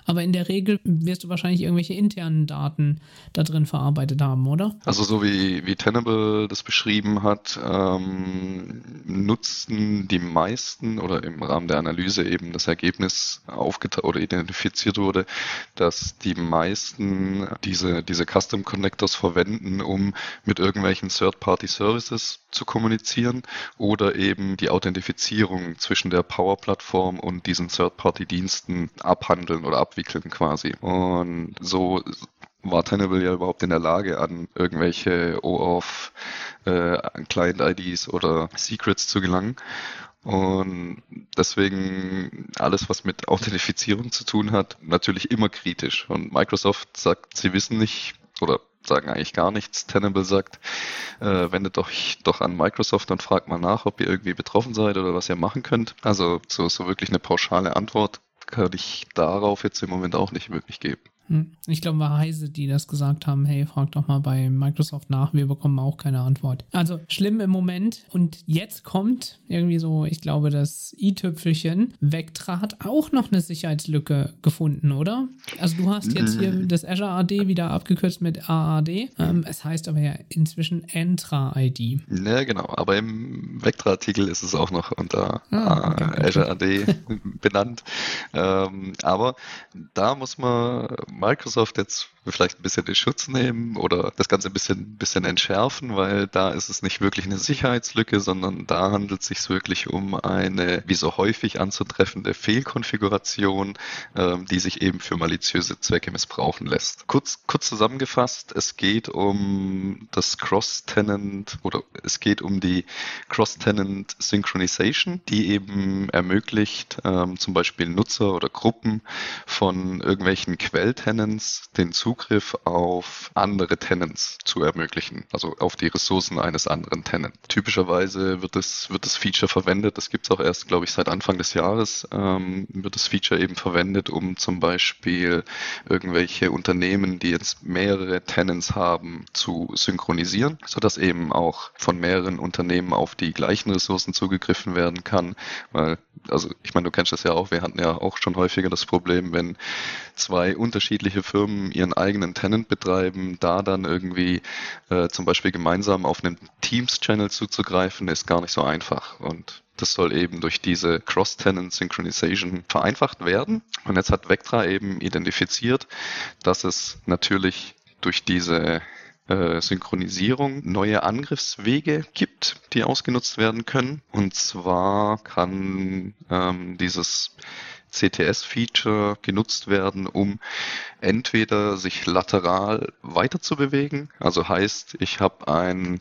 aber in der Regel wirst du wahrscheinlich irgendwelche internen Daten da drin verarbeitet haben, oder? Also so wie, wie Tenable das beschrieben hat, ähm, nutzten die meisten oder im Rahmen der Analyse eben das Ergebnis aufgetaucht oder identifiziert wurde, dass die meisten diese, diese Custom Connectors verwenden, um mit irgendwelchen Third-Party-Services zu kommunizieren oder eben die Authentifizierung zwischen der Power-Plattform und diesen Third-Party-Diensten abhandeln oder abwickeln abwickeln quasi. Und so war Tenable ja überhaupt in der Lage, an irgendwelche OAuth äh, Client-IDs oder Secrets zu gelangen. Und deswegen alles, was mit Authentifizierung zu tun hat, natürlich immer kritisch. Und Microsoft sagt, sie wissen nicht oder sagen eigentlich gar nichts. Tenable sagt, äh, wendet euch doch an Microsoft und fragt mal nach, ob ihr irgendwie betroffen seid oder was ihr machen könnt. Also so, so wirklich eine pauschale Antwort kann ich darauf jetzt im Moment auch nicht wirklich geben. Hm. Ich glaube, war Heise, die das gesagt haben, hey, frag doch mal bei Microsoft nach, wir bekommen auch keine Antwort. Also schlimm im Moment. Und jetzt kommt irgendwie so, ich glaube, das i-Tüpfelchen. Vectra hat auch noch eine Sicherheitslücke gefunden, oder? Also du hast jetzt hier das Azure AD wieder abgekürzt mit AAD. Ähm, es heißt aber ja inzwischen Entra-ID. Ja, genau. Aber im Vectra-Artikel ist es auch noch unter ah, okay, Azure (laughs) AD benannt. Ähm, aber da muss man Microsoft jetzt vielleicht ein bisschen den Schutz nehmen oder das Ganze ein bisschen, bisschen entschärfen, weil da ist es nicht wirklich eine Sicherheitslücke, sondern da handelt es sich wirklich um eine, wie so häufig anzutreffende Fehlkonfiguration, ähm, die sich eben für maliziöse Zwecke missbrauchen lässt. Kurz, kurz zusammengefasst, es geht um das Cross-Tenant oder es geht um die Cross-Tenant Synchronization, die eben ermöglicht, ähm, zum Beispiel Nutzer oder Gruppen von irgendwelchen Quelltenants den Zugriff Zugriff auf andere Tenants zu ermöglichen, also auf die Ressourcen eines anderen Tenants. Typischerweise wird das, wird das Feature verwendet, das gibt es auch erst, glaube ich, seit Anfang des Jahres, ähm, wird das Feature eben verwendet, um zum Beispiel irgendwelche Unternehmen, die jetzt mehrere Tenants haben, zu synchronisieren, sodass eben auch von mehreren Unternehmen auf die gleichen Ressourcen zugegriffen werden kann, weil, also ich meine, du kennst das ja auch, wir hatten ja auch schon häufiger das Problem, wenn zwei unterschiedliche Firmen ihren eigenen Tenant betreiben, da dann irgendwie äh, zum Beispiel gemeinsam auf einen Teams-Channel zuzugreifen, ist gar nicht so einfach. Und das soll eben durch diese Cross-Tenant Synchronization vereinfacht werden. Und jetzt hat Vectra eben identifiziert, dass es natürlich durch diese äh, Synchronisierung neue Angriffswege gibt, die ausgenutzt werden können. Und zwar kann ähm, dieses CTS-Feature genutzt werden, um entweder sich lateral weiter zu bewegen, also heißt, ich habe einen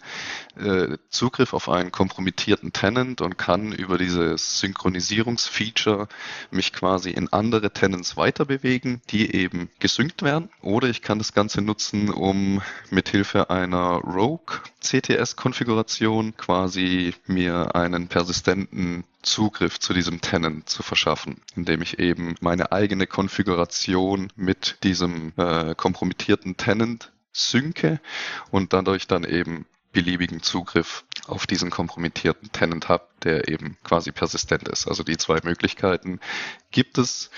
äh, Zugriff auf einen kompromittierten Tenant und kann über dieses Synchronisierungsfeature mich quasi in andere Tenants weiter bewegen, die eben gesynkt werden, oder ich kann das Ganze nutzen, um mithilfe einer Rogue CTS-Konfiguration quasi mir einen persistenten Zugriff zu diesem Tenant zu verschaffen, indem ich eben meine eigene Konfiguration mit diesem äh, kompromittierten Tenant synke und dadurch dann eben beliebigen Zugriff auf diesen kompromittierten Tenant habe, der eben quasi persistent ist. Also die zwei Möglichkeiten gibt es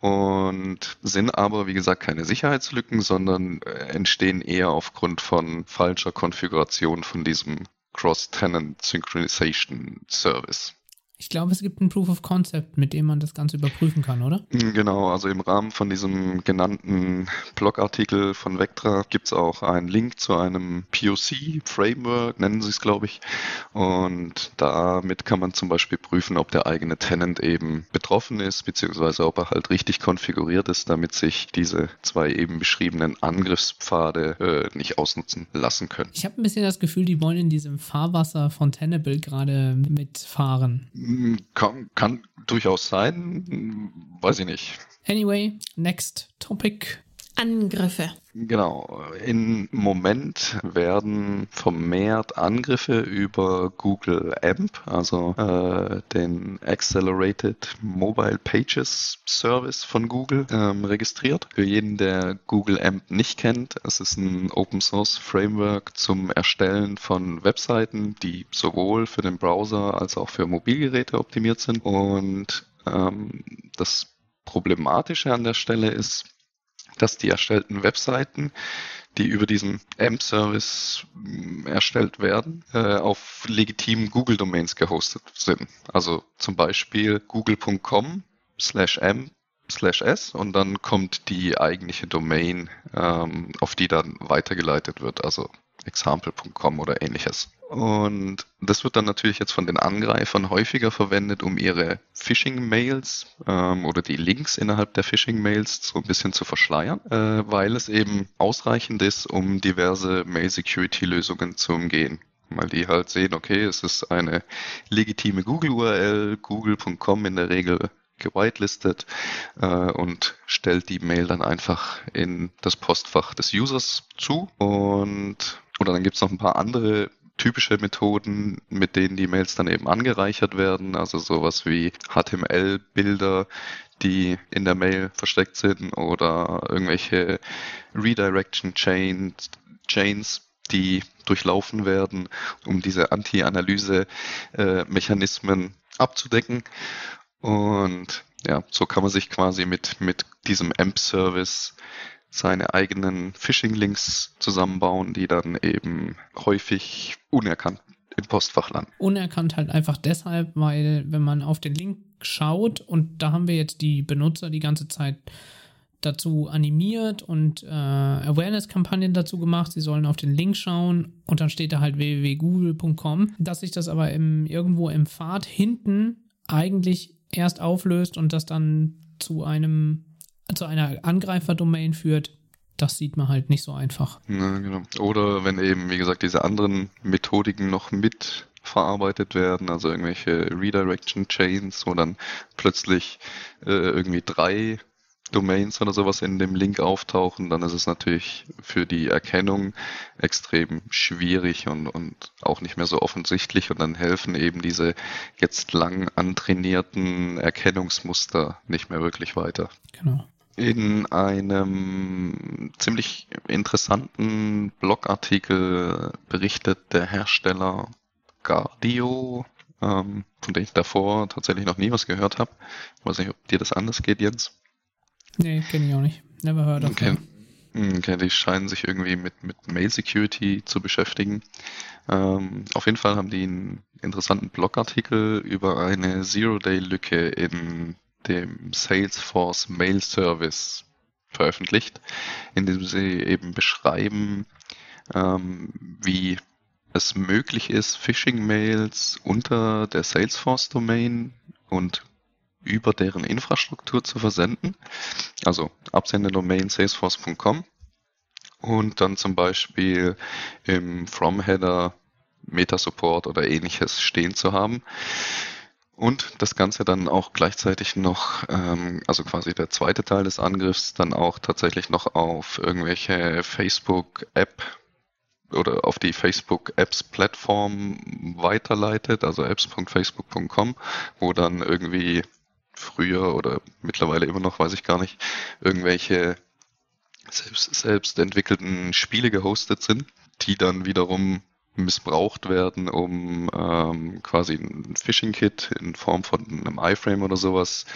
und sind aber, wie gesagt, keine Sicherheitslücken, sondern äh, entstehen eher aufgrund von falscher Konfiguration von diesem Cross-Tenant Synchronization Service. Ich glaube, es gibt ein Proof of Concept, mit dem man das Ganze überprüfen kann, oder? Genau, also im Rahmen von diesem genannten Blogartikel von Vectra gibt es auch einen Link zu einem POC-Framework, nennen sie es, glaube ich. Und damit kann man zum Beispiel prüfen, ob der eigene Tenant eben betroffen ist, beziehungsweise ob er halt richtig konfiguriert ist, damit sich diese zwei eben beschriebenen Angriffspfade äh, nicht ausnutzen lassen können. Ich habe ein bisschen das Gefühl, die wollen in diesem Fahrwasser von Tenable gerade mitfahren. Kann, kann durchaus sein, weiß ich nicht. Anyway, next topic. Angriffe. Genau. Im Moment werden vermehrt Angriffe über Google AMP, also äh, den Accelerated Mobile Pages Service von Google, ähm, registriert. Für jeden, der Google AMP nicht kennt, es ist ein Open Source Framework zum Erstellen von Webseiten, die sowohl für den Browser als auch für Mobilgeräte optimiert sind. Und ähm, das Problematische an der Stelle ist, dass die erstellten Webseiten, die über diesen AMP-Service mm, erstellt werden, äh, auf legitimen Google-Domains gehostet sind. Also zum Beispiel google.com slash amp slash s und dann kommt die eigentliche Domain, ähm, auf die dann weitergeleitet wird, also example.com oder ähnliches. Und das wird dann natürlich jetzt von den Angreifern häufiger verwendet, um ihre Phishing-Mails ähm, oder die Links innerhalb der Phishing-Mails so ein bisschen zu verschleiern, äh, weil es eben ausreichend ist, um diverse Mail-Security-Lösungen zu umgehen. Weil die halt sehen, okay, es ist eine legitime Google-URL, google.com in der Regel gewitelistet äh, und stellt die Mail dann einfach in das Postfach des Users zu. Und oder dann gibt es noch ein paar andere typische Methoden, mit denen die Mails dann eben angereichert werden, also sowas wie HTML-Bilder, die in der Mail versteckt sind oder irgendwelche Redirection Chains, Chains die durchlaufen werden, um diese Anti-Analyse-Mechanismen abzudecken. Und ja, so kann man sich quasi mit, mit diesem AMP-Service seine eigenen Phishing-Links zusammenbauen, die dann eben häufig unerkannt im Postfach landen. Unerkannt halt einfach deshalb, weil wenn man auf den Link schaut und da haben wir jetzt die Benutzer die ganze Zeit dazu animiert und äh, Awareness-Kampagnen dazu gemacht. Sie sollen auf den Link schauen und dann steht da halt www.google.com. Dass sich das aber im, irgendwo im Pfad hinten eigentlich erst auflöst und das dann zu einem zu einer Angreiferdomain führt, das sieht man halt nicht so einfach. Ja, genau. Oder wenn eben, wie gesagt, diese anderen Methodiken noch mit verarbeitet werden, also irgendwelche Redirection Chains, wo dann plötzlich äh, irgendwie drei Domains oder sowas in dem Link auftauchen, dann ist es natürlich für die Erkennung extrem schwierig und, und auch nicht mehr so offensichtlich und dann helfen eben diese jetzt lang antrainierten Erkennungsmuster nicht mehr wirklich weiter. Genau. In einem ziemlich interessanten Blogartikel berichtet der Hersteller Gardio, ähm, von dem ich davor tatsächlich noch nie was gehört habe. Ich weiß nicht, ob dir das anders geht, Jens. Nee, kenne ich auch nicht. Never heard of okay. Hm, okay, die scheinen sich irgendwie mit, mit Mail Security zu beschäftigen. Ähm, auf jeden Fall haben die einen interessanten Blogartikel über eine Zero-Day-Lücke in dem Salesforce Mail Service veröffentlicht, in dem sie eben beschreiben, ähm, wie es möglich ist, Phishing-Mails unter der Salesforce-Domain und über deren Infrastruktur zu versenden. Also Absenderdomain salesforce.com und dann zum Beispiel im From-Header Meta-Support oder ähnliches stehen zu haben. Und das Ganze dann auch gleichzeitig noch, ähm, also quasi der zweite Teil des Angriffs, dann auch tatsächlich noch auf irgendwelche Facebook-App oder auf die Facebook Apps Plattform weiterleitet, also apps.facebook.com, wo dann irgendwie früher oder mittlerweile immer noch, weiß ich gar nicht, irgendwelche selbst, selbst entwickelten Spiele gehostet sind, die dann wiederum missbraucht werden, um ähm, quasi ein Phishing-Kit in Form von einem iFrame oder sowas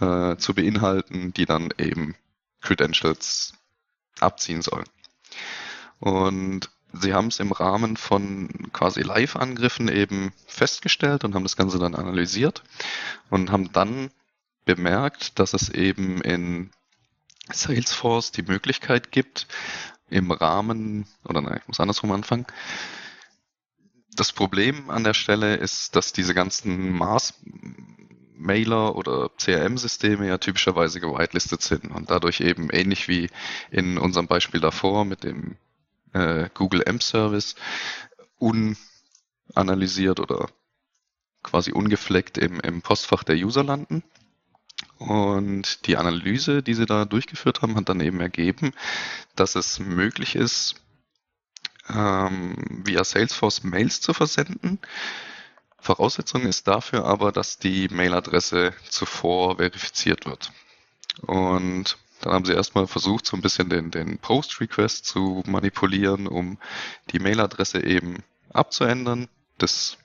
äh, zu beinhalten, die dann eben Credentials abziehen sollen. Und sie haben es im Rahmen von quasi Live-Angriffen eben festgestellt und haben das Ganze dann analysiert und haben dann bemerkt, dass es eben in Salesforce die Möglichkeit gibt, im Rahmen, oder nein, ich muss andersrum anfangen. Das Problem an der Stelle ist, dass diese ganzen Maß-Mailer oder CRM-Systeme ja typischerweise gewitelistet sind und dadurch eben ähnlich wie in unserem Beispiel davor mit dem äh, Google M-Service unanalysiert oder quasi ungefleckt im, im Postfach der User landen. Und die Analyse, die sie da durchgeführt haben, hat dann eben ergeben, dass es möglich ist, ähm, via Salesforce Mails zu versenden. Voraussetzung ist dafür aber, dass die Mailadresse zuvor verifiziert wird. Und dann haben sie erstmal versucht, so ein bisschen den, den Post-Request zu manipulieren, um die Mailadresse eben abzuändern. Das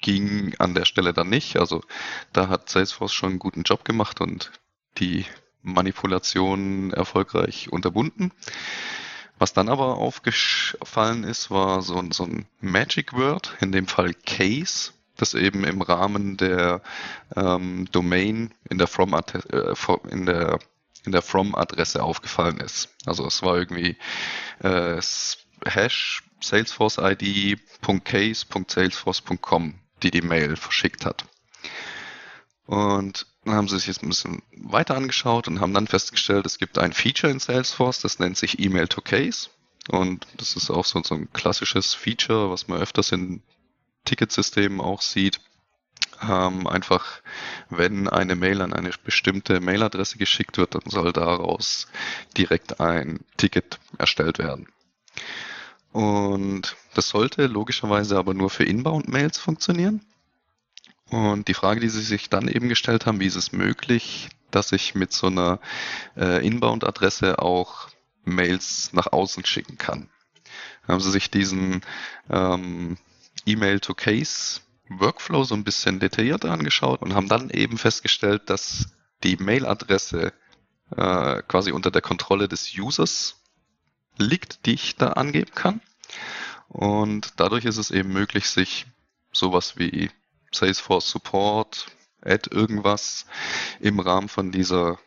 ging an der Stelle dann nicht. Also da hat Salesforce schon einen guten Job gemacht und die Manipulation erfolgreich unterbunden. Was dann aber aufgefallen ist, war so, so ein Magic Word, in dem Fall Case, das eben im Rahmen der ähm, Domain in der From äh, in der in der From-Adresse aufgefallen ist. Also es war irgendwie äh, Hash Salesforce ID.case.salesforce.com die die Mail verschickt hat. Und dann haben sie sich jetzt ein bisschen weiter angeschaut und haben dann festgestellt, es gibt ein Feature in Salesforce, das nennt sich Email to Case. Und das ist auch so, so ein klassisches Feature, was man öfters in Ticketsystemen auch sieht. Ähm, einfach, wenn eine Mail an eine bestimmte Mailadresse geschickt wird, dann soll daraus direkt ein Ticket erstellt werden. Und das sollte logischerweise aber nur für Inbound-Mails funktionieren. Und die Frage, die sie sich dann eben gestellt haben, wie ist es möglich, dass ich mit so einer äh, Inbound-Adresse auch Mails nach außen schicken kann. Haben sie sich diesen ähm, E-Mail-to-Case-Workflow so ein bisschen detaillierter angeschaut und haben dann eben festgestellt, dass die Mail-Adresse äh, quasi unter der Kontrolle des Users liegt, die ich da angeben kann. Und dadurch ist es eben möglich, sich sowas wie Salesforce Support, Add irgendwas im Rahmen von dieser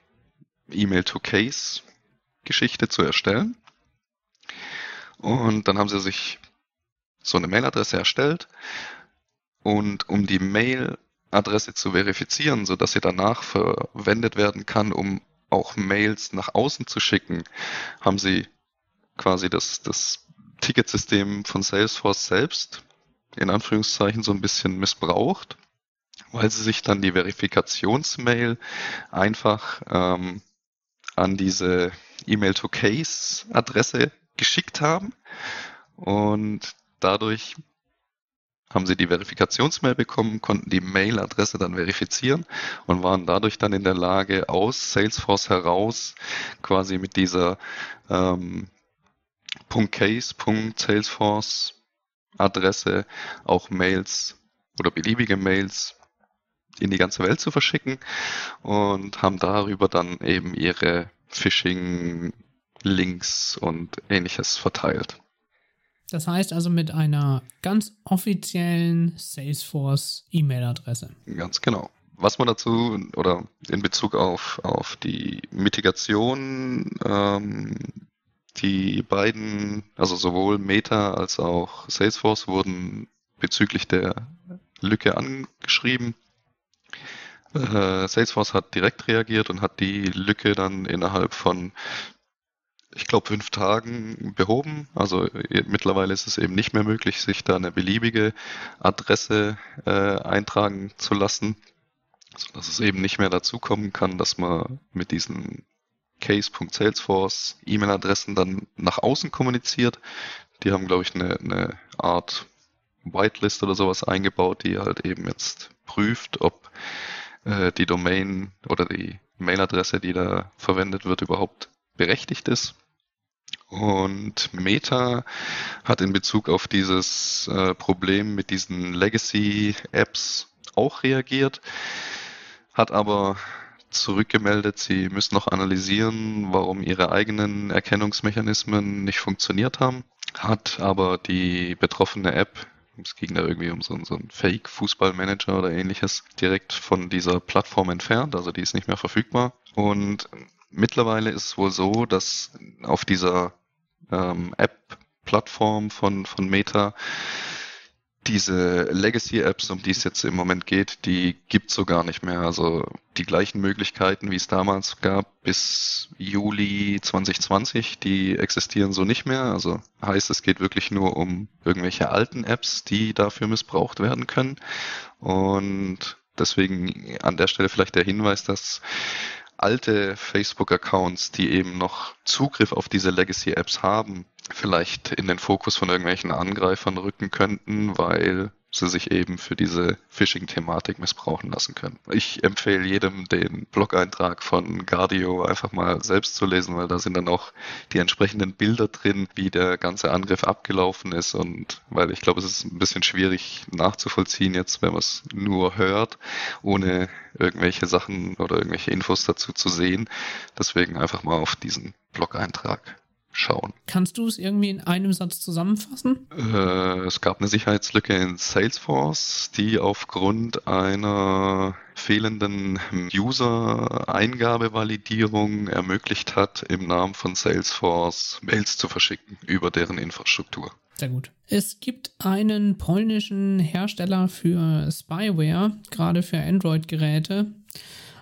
E-Mail-to-Case Geschichte zu erstellen. Und dann haben sie sich so eine Mailadresse erstellt. Und um die Mailadresse zu verifizieren, sodass sie danach verwendet werden kann, um auch Mails nach außen zu schicken, haben sie quasi das, das Ticketsystem von Salesforce selbst in Anführungszeichen so ein bisschen missbraucht, weil sie sich dann die Verifikationsmail einfach ähm, an diese E-Mail-to-Case-Adresse geschickt haben. Und dadurch haben sie die Verifikationsmail bekommen, konnten die Mailadresse dann verifizieren und waren dadurch dann in der Lage, aus Salesforce heraus quasi mit dieser ähm, .case, .salesforce Adresse auch Mails oder beliebige Mails in die ganze Welt zu verschicken und haben darüber dann eben ihre Phishing-Links und ähnliches verteilt. Das heißt also mit einer ganz offiziellen Salesforce-E-Mail-Adresse. Ganz genau. Was man dazu oder in Bezug auf, auf die Mitigation, ähm, die beiden, also sowohl Meta als auch Salesforce wurden bezüglich der Lücke angeschrieben. Äh, Salesforce hat direkt reagiert und hat die Lücke dann innerhalb von ich glaube, fünf Tagen behoben. Also mittlerweile ist es eben nicht mehr möglich, sich da eine beliebige Adresse äh, eintragen zu lassen, sodass es eben nicht mehr dazu kommen kann, dass man mit diesen case.salesforce E-Mail-Adressen dann nach außen kommuniziert. Die haben, glaube ich, eine, eine Art Whitelist oder sowas eingebaut, die halt eben jetzt prüft, ob äh, die Domain oder die Mailadresse, die da verwendet wird, überhaupt berechtigt ist. Und Meta hat in Bezug auf dieses äh, Problem mit diesen Legacy-Apps auch reagiert, hat aber zurückgemeldet, sie müssen noch analysieren, warum ihre eigenen Erkennungsmechanismen nicht funktioniert haben, hat aber die betroffene App, es ging da irgendwie um so, so einen Fake-Fußballmanager oder ähnliches, direkt von dieser Plattform entfernt, also die ist nicht mehr verfügbar. Und mittlerweile ist es wohl so, dass auf dieser ähm, App-Plattform von, von Meta diese Legacy-Apps, um die es jetzt im Moment geht, die gibt so gar nicht mehr. Also die gleichen Möglichkeiten, wie es damals gab, bis Juli 2020, die existieren so nicht mehr. Also heißt, es geht wirklich nur um irgendwelche alten Apps, die dafür missbraucht werden können. Und deswegen an der Stelle vielleicht der Hinweis, dass alte Facebook-Accounts, die eben noch Zugriff auf diese Legacy-Apps haben, vielleicht in den Fokus von irgendwelchen Angreifern rücken könnten, weil sie sich eben für diese Phishing-Thematik missbrauchen lassen können. Ich empfehle jedem, den Blog-Eintrag von Guardio einfach mal selbst zu lesen, weil da sind dann auch die entsprechenden Bilder drin, wie der ganze Angriff abgelaufen ist und weil ich glaube, es ist ein bisschen schwierig nachzuvollziehen jetzt, wenn man es nur hört, ohne irgendwelche Sachen oder irgendwelche Infos dazu zu sehen. Deswegen einfach mal auf diesen Blog-Eintrag schauen. Kannst du es irgendwie in einem Satz zusammenfassen? Äh, es gab eine Sicherheitslücke in Salesforce, die aufgrund einer fehlenden User-Eingabevalidierung ermöglicht hat, im Namen von Salesforce Mails zu verschicken über deren Infrastruktur. Sehr gut. Es gibt einen polnischen Hersteller für Spyware, gerade für Android-Geräte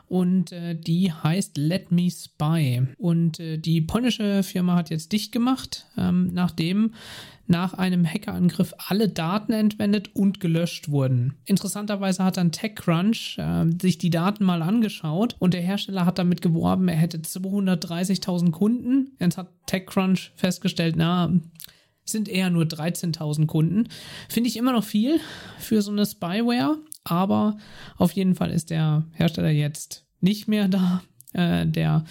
und äh, die heißt Let Me Spy. Und äh, die polnische Firma hat jetzt dicht gemacht, ähm, nachdem nach einem Hackerangriff alle Daten entwendet und gelöscht wurden. Interessanterweise hat dann TechCrunch äh, sich die Daten mal angeschaut und der Hersteller hat damit geworben, er hätte 230.000 Kunden. Jetzt hat TechCrunch festgestellt, na, sind eher nur 13.000 Kunden. Finde ich immer noch viel für so eine Spyware, aber auf jeden Fall ist der Hersteller jetzt nicht mehr da. Äh, der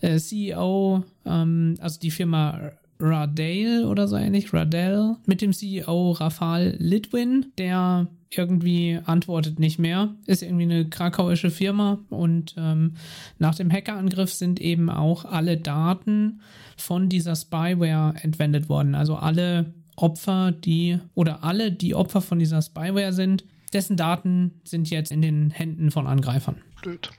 äh, CEO, ähm, also die Firma Radale oder so ähnlich, Radell, mit dem CEO Rafal Litwin, der irgendwie antwortet nicht mehr. Ist irgendwie eine krakauische Firma und ähm, nach dem Hackerangriff sind eben auch alle Daten von dieser Spyware entwendet worden. Also alle Opfer, die oder alle, die Opfer von dieser Spyware sind, dessen Daten sind jetzt in den Händen von Angreifern. Blöd.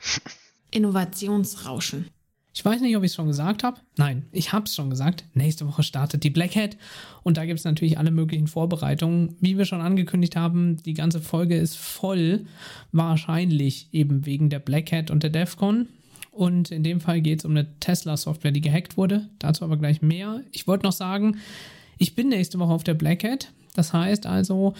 Innovationsrauschen. Ich weiß nicht, ob ich es schon gesagt habe. Nein, ich habe es schon gesagt. Nächste Woche startet die Black Hat und da gibt es natürlich alle möglichen Vorbereitungen. Wie wir schon angekündigt haben, die ganze Folge ist voll, wahrscheinlich eben wegen der Black Hat und der DEFCON. Und in dem Fall geht es um eine Tesla-Software, die gehackt wurde. Dazu aber gleich mehr. Ich wollte noch sagen, ich bin nächste Woche auf der Black Hat. Das heißt also,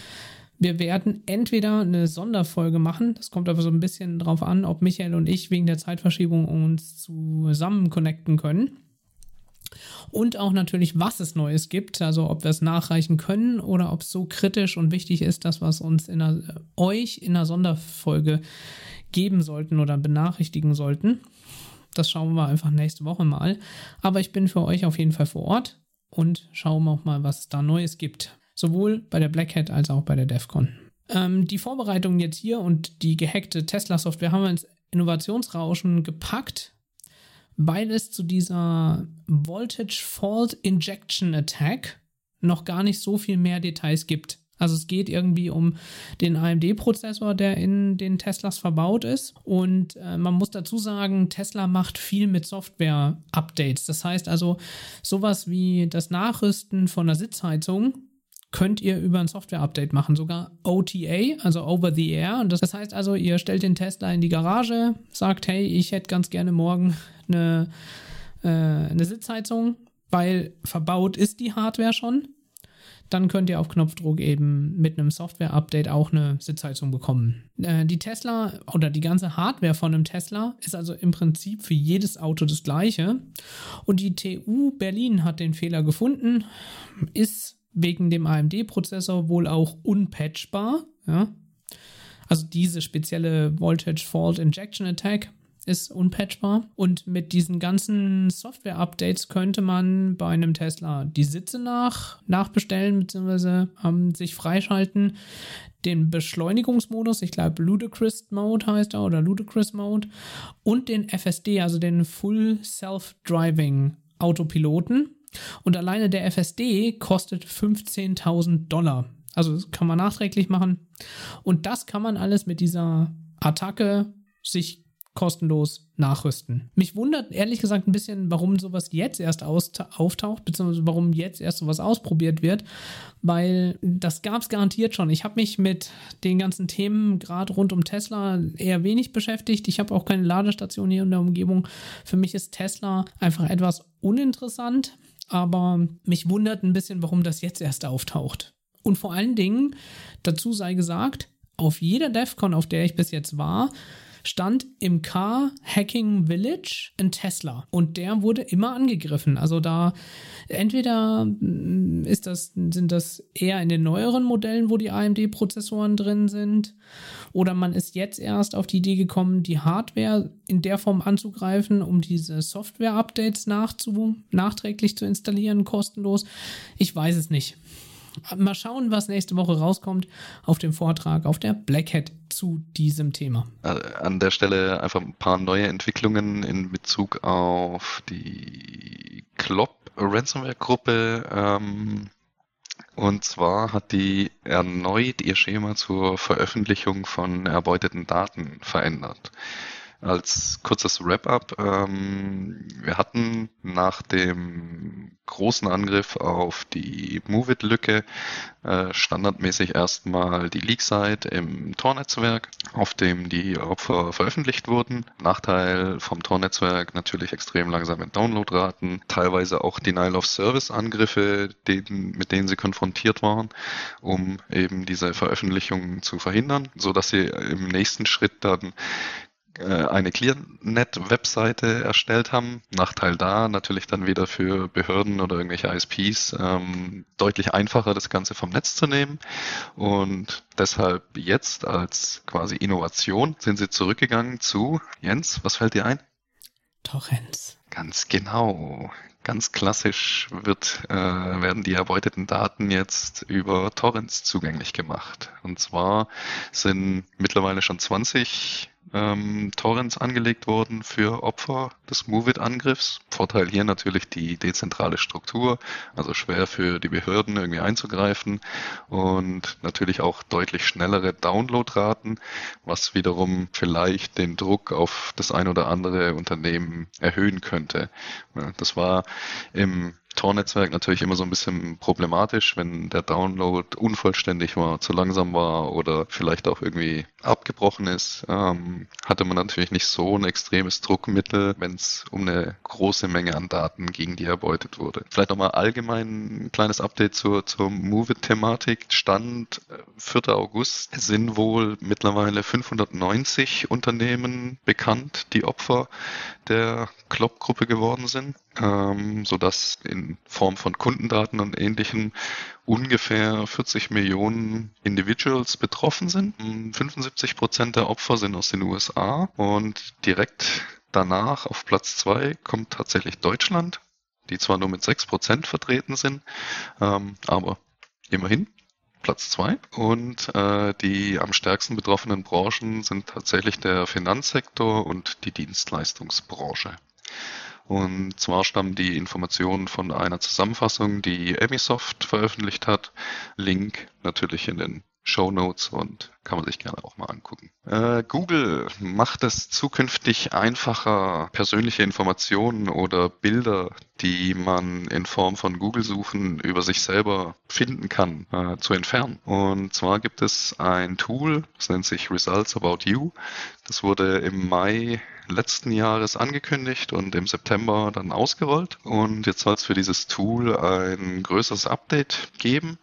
Wir werden entweder eine Sonderfolge machen, das kommt aber so ein bisschen drauf an, ob Michael und ich wegen der Zeitverschiebung uns zusammen connecten können. Und auch natürlich, was es Neues gibt, also ob wir es nachreichen können oder ob es so kritisch und wichtig ist, dass wir es uns in einer, euch in einer Sonderfolge geben sollten oder benachrichtigen sollten. Das schauen wir einfach nächste Woche mal. Aber ich bin für euch auf jeden Fall vor Ort und schauen wir auch mal, was es da Neues gibt. Sowohl bei der Black Hat als auch bei der DEFCON. Ähm, die Vorbereitungen jetzt hier und die gehackte Tesla-Software haben wir ins Innovationsrauschen gepackt, weil es zu dieser Voltage Fault Injection Attack noch gar nicht so viel mehr Details gibt. Also es geht irgendwie um den AMD-Prozessor, der in den Teslas verbaut ist. Und äh, man muss dazu sagen, Tesla macht viel mit Software-Updates. Das heißt also, sowas wie das Nachrüsten von einer Sitzheizung könnt ihr über ein Software-Update machen, sogar OTA, also Over the Air. Und das heißt also, ihr stellt den Tesla in die Garage, sagt, hey, ich hätte ganz gerne morgen eine, äh, eine Sitzheizung, weil verbaut ist die Hardware schon dann könnt ihr auf Knopfdruck eben mit einem Software-Update auch eine Sitzheizung bekommen. Äh, die Tesla oder die ganze Hardware von einem Tesla ist also im Prinzip für jedes Auto das gleiche. Und die TU Berlin hat den Fehler gefunden, ist wegen dem AMD-Prozessor wohl auch unpatchbar. Ja? Also diese spezielle Voltage Fault Injection Attack ist unpatchbar. Und mit diesen ganzen Software-Updates könnte man bei einem Tesla die Sitze nach, nachbestellen bzw. Ähm, sich freischalten. Den Beschleunigungsmodus, ich glaube Ludicrous Mode heißt er oder Ludicrous Mode und den FSD, also den Full Self-Driving Autopiloten. Und alleine der FSD kostet 15.000 Dollar. Also das kann man nachträglich machen. Und das kann man alles mit dieser Attacke sich kostenlos nachrüsten. Mich wundert ehrlich gesagt ein bisschen, warum sowas jetzt erst auftaucht, beziehungsweise warum jetzt erst sowas ausprobiert wird, weil das gab es garantiert schon. Ich habe mich mit den ganzen Themen gerade rund um Tesla eher wenig beschäftigt. Ich habe auch keine Ladestation hier in der Umgebung. Für mich ist Tesla einfach etwas uninteressant, aber mich wundert ein bisschen, warum das jetzt erst auftaucht. Und vor allen Dingen, dazu sei gesagt, auf jeder DEFCON, auf der ich bis jetzt war, stand im Car Hacking Village ein Tesla und der wurde immer angegriffen. Also da entweder mm, ist das, sind das eher in den neueren Modellen, wo die AMD-Prozessoren drin sind, oder man ist jetzt erst auf die Idee gekommen, die Hardware in der Form anzugreifen, um diese Software-Updates nachträglich zu installieren, kostenlos. Ich weiß es nicht. Mal schauen, was nächste Woche rauskommt auf dem Vortrag auf der Black Hat zu diesem Thema. Äh, an der Stelle einfach ein paar neue Entwicklungen in Bezug auf die Klopp Ransomware-Gruppe. Ähm, und zwar hat die erneut ihr Schema zur Veröffentlichung von erbeuteten Daten verändert als kurzes Wrap-up. Ähm, wir hatten nach dem großen Angriff auf die Move-It-Lücke äh, standardmäßig erstmal die Leak-Site im Tor-Netzwerk, auf dem die Opfer veröffentlicht wurden. Nachteil vom Tor-Netzwerk natürlich extrem langsame Downloadraten, teilweise auch Denial-of-Service-Angriffe, mit denen sie konfrontiert waren, um eben diese Veröffentlichung zu verhindern, so dass sie im nächsten Schritt dann eine ClearNet-Webseite erstellt haben. Nachteil da natürlich dann wieder für Behörden oder irgendwelche ISPs ähm, deutlich einfacher, das Ganze vom Netz zu nehmen. Und deshalb jetzt als quasi Innovation sind sie zurückgegangen zu, Jens, was fällt dir ein? Torrents. Ganz genau. Ganz klassisch wird, äh, werden die erbeuteten Daten jetzt über Torrents zugänglich gemacht. Und zwar sind mittlerweile schon 20 ähm, Torrents angelegt worden für Opfer des Move-It-Angriffs. Vorteil hier natürlich die dezentrale Struktur, also schwer für die Behörden irgendwie einzugreifen und natürlich auch deutlich schnellere Downloadraten, was wiederum vielleicht den Druck auf das ein oder andere Unternehmen erhöhen könnte. Das war im Tor-Netzwerk natürlich immer so ein bisschen problematisch, wenn der Download unvollständig war, zu langsam war oder vielleicht auch irgendwie abgebrochen ist, ähm, hatte man natürlich nicht so ein extremes Druckmittel, wenn es um eine große Menge an Daten ging, die erbeutet wurde. Vielleicht nochmal allgemein ein kleines Update zur, zur Move-It-Thematik. Stand 4. Äh, August sind wohl mittlerweile 590 Unternehmen bekannt, die Opfer der Klopp-Gruppe geworden sind, ähm, sodass in Form von Kundendaten und ähnlichem ungefähr 40 Millionen Individuals betroffen sind. 75 Prozent der Opfer sind aus den USA und direkt danach auf Platz zwei kommt tatsächlich Deutschland, die zwar nur mit 6 Prozent vertreten sind, ähm, aber immerhin. Platz zwei. Und äh, die am stärksten betroffenen Branchen sind tatsächlich der Finanzsektor und die Dienstleistungsbranche. Und zwar stammen die Informationen von einer Zusammenfassung, die Emisoft veröffentlicht hat. Link natürlich in den Show Notes und kann man sich gerne auch mal angucken. Äh, Google macht es zukünftig einfacher, persönliche Informationen oder Bilder, die man in Form von Google-Suchen über sich selber finden kann, äh, zu entfernen. Und zwar gibt es ein Tool, das nennt sich Results About You. Das wurde im Mai letzten Jahres angekündigt und im September dann ausgerollt. Und jetzt soll es für dieses Tool ein größeres Update geben.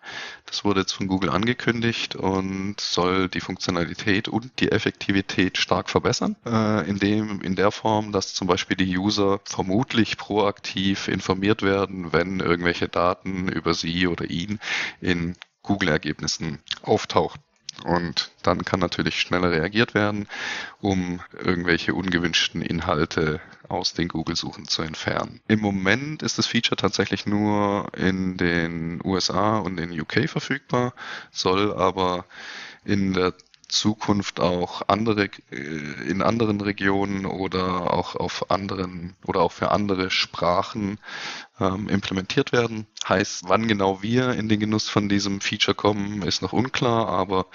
Das wurde jetzt von Google angekündigt und soll die Funktionalität und die Effektivität stark verbessern, äh, in, dem, in der Form, dass zum Beispiel die User vermutlich proaktiv informiert werden, wenn irgendwelche Daten über sie oder ihn in Google-Ergebnissen auftauchen. Und dann kann natürlich schneller reagiert werden, um irgendwelche ungewünschten Inhalte aus den Google-Suchen zu entfernen. Im Moment ist das Feature tatsächlich nur in den USA und in UK verfügbar, soll aber in der Zukunft auch andere äh, in anderen Regionen oder auch auf anderen oder auch für andere Sprachen ähm, implementiert werden. Heißt, wann genau wir in den Genuss von diesem Feature kommen, ist noch unklar, aber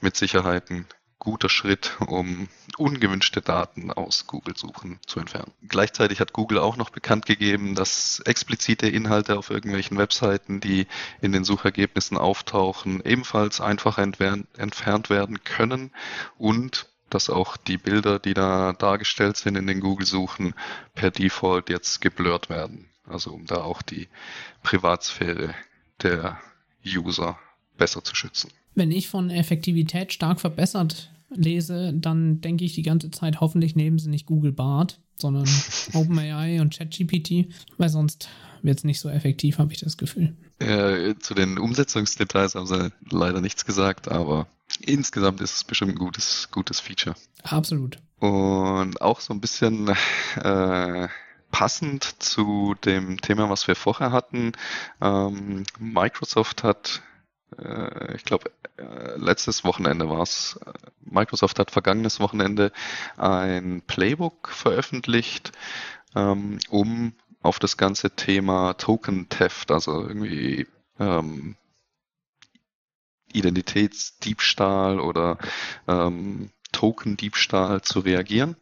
mit Sicherheit ein guter Schritt, um ungewünschte Daten aus Google-Suchen zu entfernen. Gleichzeitig hat Google auch noch bekannt gegeben, dass explizite Inhalte auf irgendwelchen Webseiten, die in den Suchergebnissen auftauchen, ebenfalls einfacher entfernt werden können und dass auch die Bilder, die da dargestellt sind in den Google-Suchen, per Default jetzt geblurrt werden. Also um da auch die Privatsphäre der User besser zu schützen. Wenn ich von Effektivität stark verbessert lese, dann denke ich die ganze Zeit, hoffentlich nehmen sie nicht Google Bart, sondern (laughs) OpenAI und ChatGPT, weil sonst wird es nicht so effektiv, habe ich das Gefühl. Ja, zu den Umsetzungsdetails haben sie leider nichts gesagt, aber insgesamt ist es bestimmt ein gutes, gutes Feature. Absolut. Und auch so ein bisschen äh, passend zu dem Thema, was wir vorher hatten. Ähm, Microsoft hat äh, ich glaube, äh, letztes Wochenende war es. Microsoft hat vergangenes Wochenende ein Playbook veröffentlicht, ähm, um auf das ganze Thema Token Theft, also irgendwie ähm, Identitätsdiebstahl oder ähm, Token-Diebstahl zu reagieren.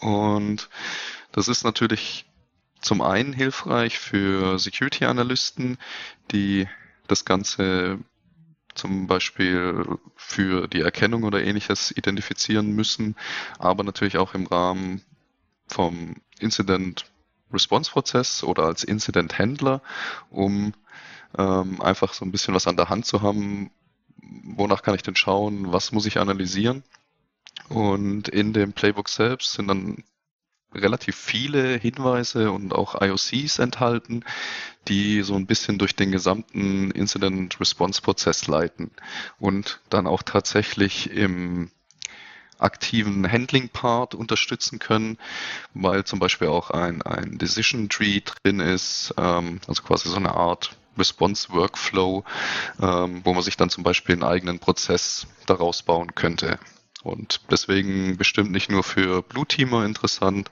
Und das ist natürlich zum einen hilfreich für Security-Analysten, die das Ganze zum Beispiel für die Erkennung oder ähnliches identifizieren müssen, aber natürlich auch im Rahmen vom Incident Response Prozess oder als Incident Händler, um ähm, einfach so ein bisschen was an der Hand zu haben, wonach kann ich denn schauen, was muss ich analysieren. Und in dem Playbook selbst sind dann relativ viele Hinweise und auch IOCs enthalten, die so ein bisschen durch den gesamten Incident Response Prozess leiten und dann auch tatsächlich im aktiven Handling-Part unterstützen können, weil zum Beispiel auch ein, ein Decision Tree drin ist, ähm, also quasi so eine Art Response Workflow, ähm, wo man sich dann zum Beispiel einen eigenen Prozess daraus bauen könnte. Und deswegen bestimmt nicht nur für Blue Teamer interessant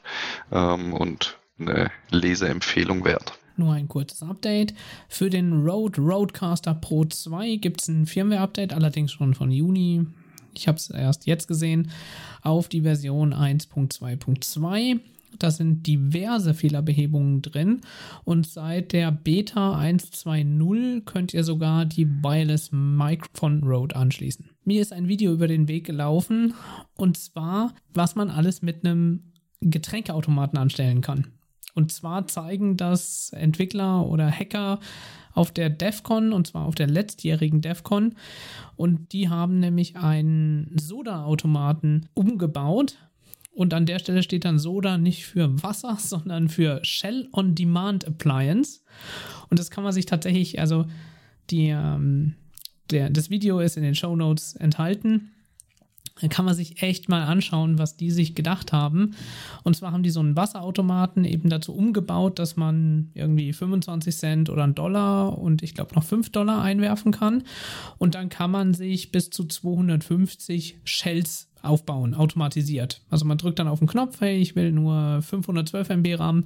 ähm, und eine Leseempfehlung wert. Nur ein kurzes Update. Für den Rode Rodecaster Pro 2 gibt es ein Firmware-Update, allerdings schon von Juni. Ich habe es erst jetzt gesehen, auf die Version 1.2.2. Da sind diverse Fehlerbehebungen drin und seit der Beta 1.2.0 könnt ihr sogar die Wireless Microphone Road anschließen. Mir ist ein Video über den Weg gelaufen und zwar, was man alles mit einem Getränkeautomaten anstellen kann. Und zwar zeigen das Entwickler oder Hacker auf der DEFCON und zwar auf der letztjährigen DEFCON. Und die haben nämlich einen Soda-Automaten umgebaut. Und an der Stelle steht dann Soda nicht für Wasser, (laughs) sondern für Shell on Demand Appliance. Und das kann man sich tatsächlich, also die, ähm, der, das Video ist in den Show Notes enthalten. Da kann man sich echt mal anschauen, was die sich gedacht haben. Und zwar haben die so einen Wasserautomaten eben dazu umgebaut, dass man irgendwie 25 Cent oder einen Dollar und ich glaube noch 5 Dollar einwerfen kann. Und dann kann man sich bis zu 250 Shells aufbauen, automatisiert. Also man drückt dann auf den Knopf, hey, ich will nur 512 MB RAM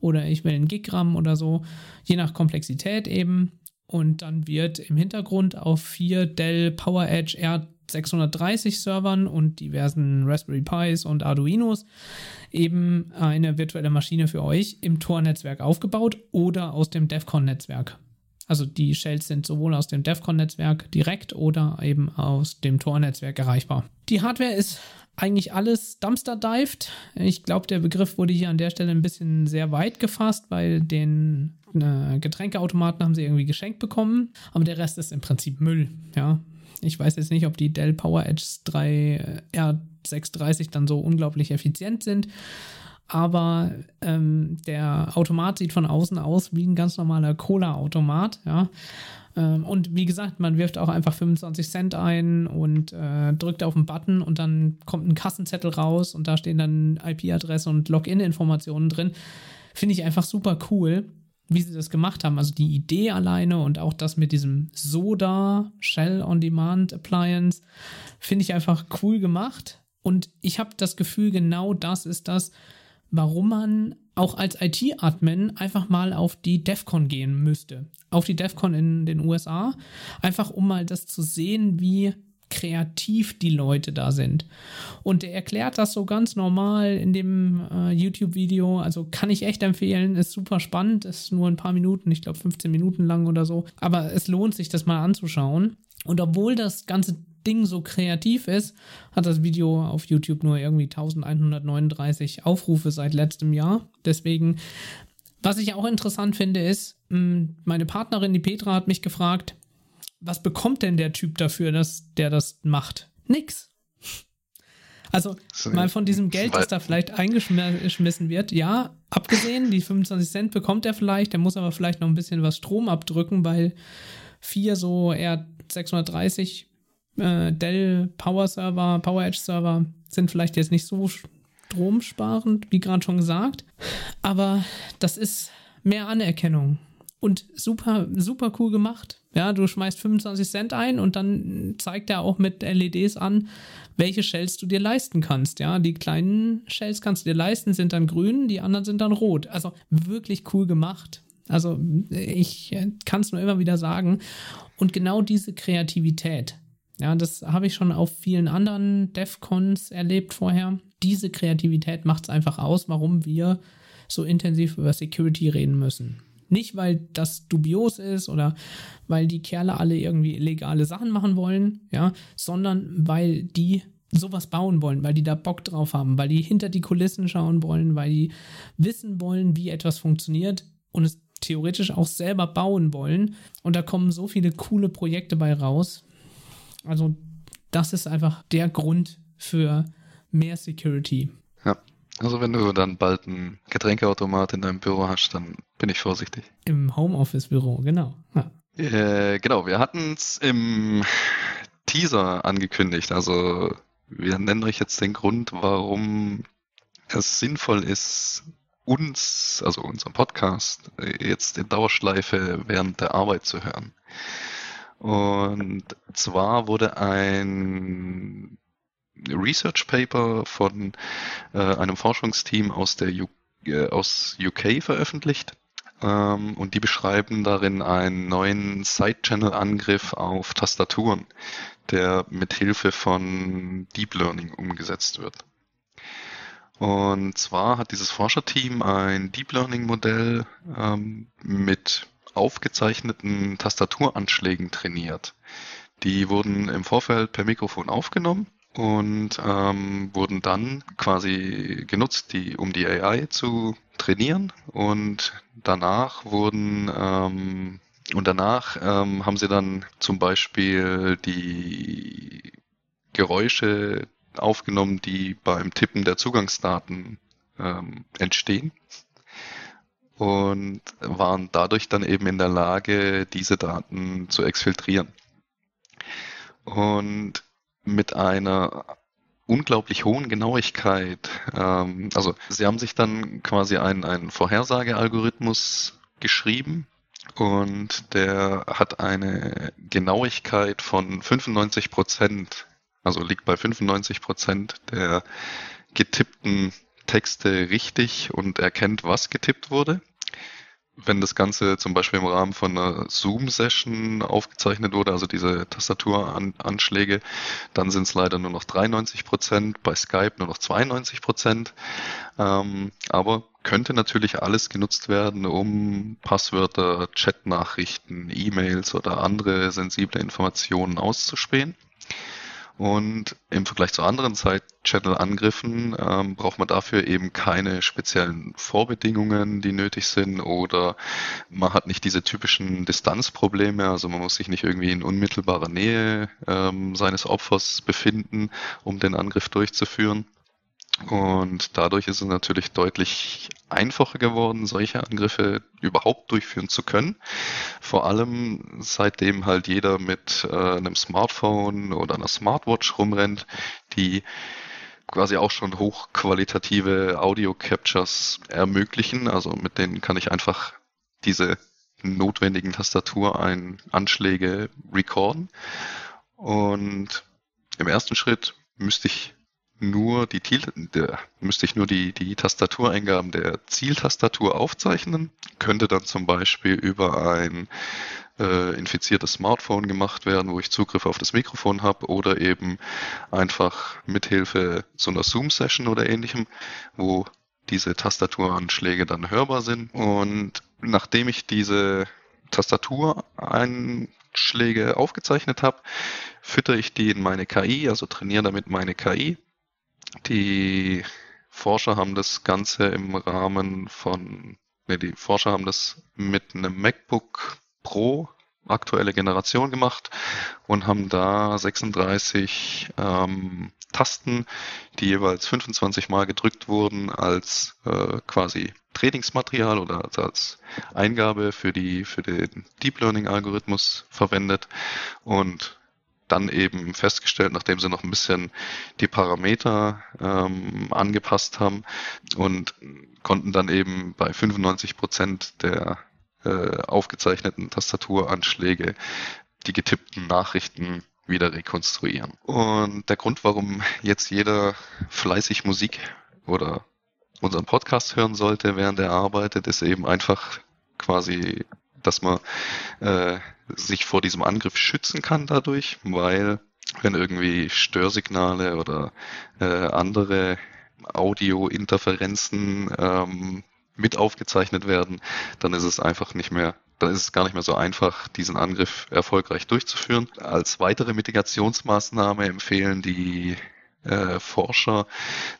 oder ich will einen Gig RAM oder so, je nach Komplexität eben. Und dann wird im Hintergrund auf vier Dell PowerEdge R 630 Servern und diversen Raspberry Pis und Arduinos eben eine virtuelle Maschine für euch im Tor-Netzwerk aufgebaut oder aus dem DEFCON-Netzwerk. Also die Shells sind sowohl aus dem DEFCON-Netzwerk direkt oder eben aus dem Tor-Netzwerk erreichbar. Die Hardware ist eigentlich alles dumpster-dived. Ich glaube, der Begriff wurde hier an der Stelle ein bisschen sehr weit gefasst, weil den äh, Getränkeautomaten haben sie irgendwie geschenkt bekommen, aber der Rest ist im Prinzip Müll. Ja, ich weiß jetzt nicht, ob die Dell PowerEdge 3 äh, R630 dann so unglaublich effizient sind. Aber ähm, der Automat sieht von außen aus wie ein ganz normaler Cola-Automat, ja. Ähm, und wie gesagt, man wirft auch einfach 25 Cent ein und äh, drückt auf den Button und dann kommt ein Kassenzettel raus und da stehen dann IP-Adresse und Login-Informationen drin. Finde ich einfach super cool wie sie das gemacht haben. Also die Idee alleine und auch das mit diesem Soda Shell on Demand Appliance finde ich einfach cool gemacht. Und ich habe das Gefühl, genau das ist das, warum man auch als IT-Admin einfach mal auf die DEFCON gehen müsste. Auf die DEFCON in den USA. Einfach um mal das zu sehen, wie kreativ die Leute da sind. Und der erklärt das so ganz normal in dem äh, YouTube-Video. Also kann ich echt empfehlen. Ist super spannend. Ist nur ein paar Minuten, ich glaube 15 Minuten lang oder so. Aber es lohnt sich, das mal anzuschauen. Und obwohl das ganze Ding so kreativ ist, hat das Video auf YouTube nur irgendwie 1139 Aufrufe seit letztem Jahr. Deswegen, was ich auch interessant finde, ist, meine Partnerin, die Petra, hat mich gefragt, was bekommt denn der Typ dafür, dass der das macht? Nix. Also mal von diesem Geld, das da vielleicht eingeschmissen wird, ja, abgesehen, die 25 Cent bekommt er vielleicht, der muss aber vielleicht noch ein bisschen was Strom abdrücken, weil vier so eher 630 äh, Dell Power Server, Power Edge Server sind vielleicht jetzt nicht so stromsparend, wie gerade schon gesagt, aber das ist mehr Anerkennung und super, super cool gemacht. Ja, du schmeißt 25 Cent ein und dann zeigt er auch mit LEDs an, welche Shells du dir leisten kannst. Ja, die kleinen Shells kannst du dir leisten, sind dann grün, die anderen sind dann rot. Also wirklich cool gemacht. Also ich kann es nur immer wieder sagen. Und genau diese Kreativität, ja, das habe ich schon auf vielen anderen DEFCONs erlebt vorher. Diese Kreativität macht es einfach aus, warum wir so intensiv über Security reden müssen. Nicht, weil das dubios ist oder weil die Kerle alle irgendwie illegale Sachen machen wollen, ja, sondern weil die sowas bauen wollen, weil die da Bock drauf haben, weil die hinter die Kulissen schauen wollen, weil die wissen wollen, wie etwas funktioniert und es theoretisch auch selber bauen wollen. Und da kommen so viele coole Projekte bei raus. Also, das ist einfach der Grund für mehr Security. Also wenn du dann bald einen Getränkeautomat in deinem Büro hast, dann bin ich vorsichtig. Im Homeoffice-Büro, genau. Ja. Äh, genau, wir hatten es im Teaser angekündigt. Also wir nennen euch jetzt den Grund, warum es sinnvoll ist, uns, also unseren Podcast, jetzt in Dauerschleife während der Arbeit zu hören. Und zwar wurde ein Research Paper von äh, einem Forschungsteam aus der U äh, aus UK veröffentlicht. Ähm, und die beschreiben darin einen neuen Side-Channel-Angriff auf Tastaturen, der mit Hilfe von Deep Learning umgesetzt wird. Und zwar hat dieses Forscherteam ein Deep Learning Modell ähm, mit aufgezeichneten Tastaturanschlägen trainiert. Die wurden im Vorfeld per Mikrofon aufgenommen und ähm, wurden dann quasi genutzt, die, um die AI zu trainieren. Und danach wurden ähm, und danach ähm, haben sie dann zum Beispiel die Geräusche aufgenommen, die beim Tippen der Zugangsdaten ähm, entstehen und waren dadurch dann eben in der Lage, diese Daten zu exfiltrieren. Und mit einer unglaublich hohen Genauigkeit, ähm, also sie haben sich dann quasi einen, einen Vorhersagealgorithmus geschrieben und der hat eine Genauigkeit von 95 Prozent, also liegt bei 95 Prozent der getippten Texte richtig und erkennt, was getippt wurde. Wenn das Ganze zum Beispiel im Rahmen von einer Zoom-Session aufgezeichnet wurde, also diese Tastaturanschläge, dann sind es leider nur noch 93 Prozent, bei Skype nur noch 92 Prozent. Ähm, aber könnte natürlich alles genutzt werden, um Passwörter, Chatnachrichten, E-Mails oder andere sensible Informationen auszuspähen. Und im Vergleich zu anderen Side-Channel-Angriffen ähm, braucht man dafür eben keine speziellen Vorbedingungen, die nötig sind, oder man hat nicht diese typischen Distanzprobleme, also man muss sich nicht irgendwie in unmittelbarer Nähe ähm, seines Opfers befinden, um den Angriff durchzuführen. Und dadurch ist es natürlich deutlich einfacher geworden, solche Angriffe überhaupt durchführen zu können. Vor allem seitdem halt jeder mit äh, einem Smartphone oder einer Smartwatch rumrennt, die quasi auch schon hochqualitative Audio-Captures ermöglichen. Also mit denen kann ich einfach diese notwendigen Tastaturanschläge recorden. Und im ersten Schritt müsste ich nur die, der, müsste ich nur die, die Tastatureingaben der Zieltastatur aufzeichnen, könnte dann zum Beispiel über ein äh, infiziertes Smartphone gemacht werden, wo ich Zugriff auf das Mikrofon habe oder eben einfach mithilfe so einer Zoom-Session oder ähnlichem, wo diese Tastaturanschläge dann hörbar sind. Und nachdem ich diese Tastatureinschläge aufgezeichnet habe, fütter ich die in meine KI, also trainiere damit meine KI die Forscher haben das Ganze im Rahmen von, ne, die Forscher haben das mit einem MacBook Pro aktuelle Generation gemacht und haben da 36 ähm, Tasten, die jeweils 25 Mal gedrückt wurden, als äh, quasi Trainingsmaterial oder als Eingabe für die für den Deep Learning Algorithmus verwendet. Und dann eben festgestellt, nachdem sie noch ein bisschen die Parameter ähm, angepasst haben und konnten dann eben bei 95 Prozent der äh, aufgezeichneten Tastaturanschläge die getippten Nachrichten wieder rekonstruieren. Und der Grund, warum jetzt jeder fleißig Musik oder unseren Podcast hören sollte, während er arbeitet, ist eben einfach quasi, dass man äh, sich vor diesem Angriff schützen kann dadurch, weil wenn irgendwie Störsignale oder äh, andere Audio-Interferenzen ähm, mit aufgezeichnet werden, dann ist es einfach nicht mehr, dann ist es gar nicht mehr so einfach, diesen Angriff erfolgreich durchzuführen. Als weitere Mitigationsmaßnahme empfehlen die äh, Forscher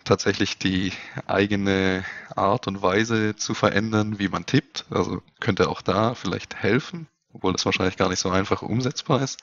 tatsächlich die eigene Art und Weise zu verändern, wie man tippt. Also könnte auch da vielleicht helfen, obwohl das wahrscheinlich gar nicht so einfach umsetzbar ist.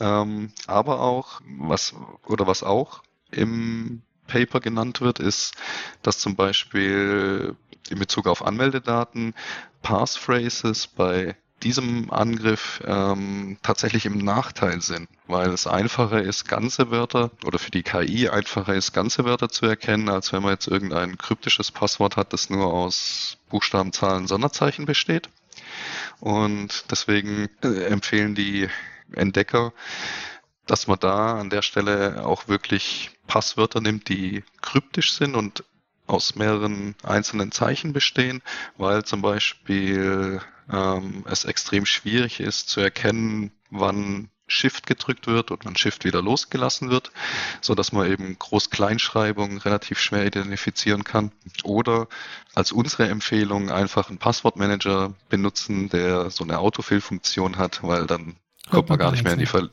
Ähm, aber auch, was, oder was auch im Paper genannt wird, ist, dass zum Beispiel in Bezug auf Anmeldedaten Passphrases bei diesem Angriff ähm, tatsächlich im Nachteil sind, weil es einfacher ist, ganze Wörter oder für die KI einfacher ist, ganze Wörter zu erkennen, als wenn man jetzt irgendein kryptisches Passwort hat, das nur aus Buchstaben, Zahlen, Sonderzeichen besteht. Und deswegen äh, empfehlen die Entdecker, dass man da an der Stelle auch wirklich Passwörter nimmt, die kryptisch sind und aus mehreren einzelnen Zeichen bestehen, weil zum Beispiel ähm, es extrem schwierig ist zu erkennen, wann Shift gedrückt wird und man Shift wieder losgelassen wird, so dass man eben Groß-Kleinschreibung relativ schwer identifizieren kann. Oder als unsere Empfehlung einfach einen Passwortmanager benutzen, der so eine Autofill-Funktion hat, weil dann kommt man gar nicht mehr in die Ver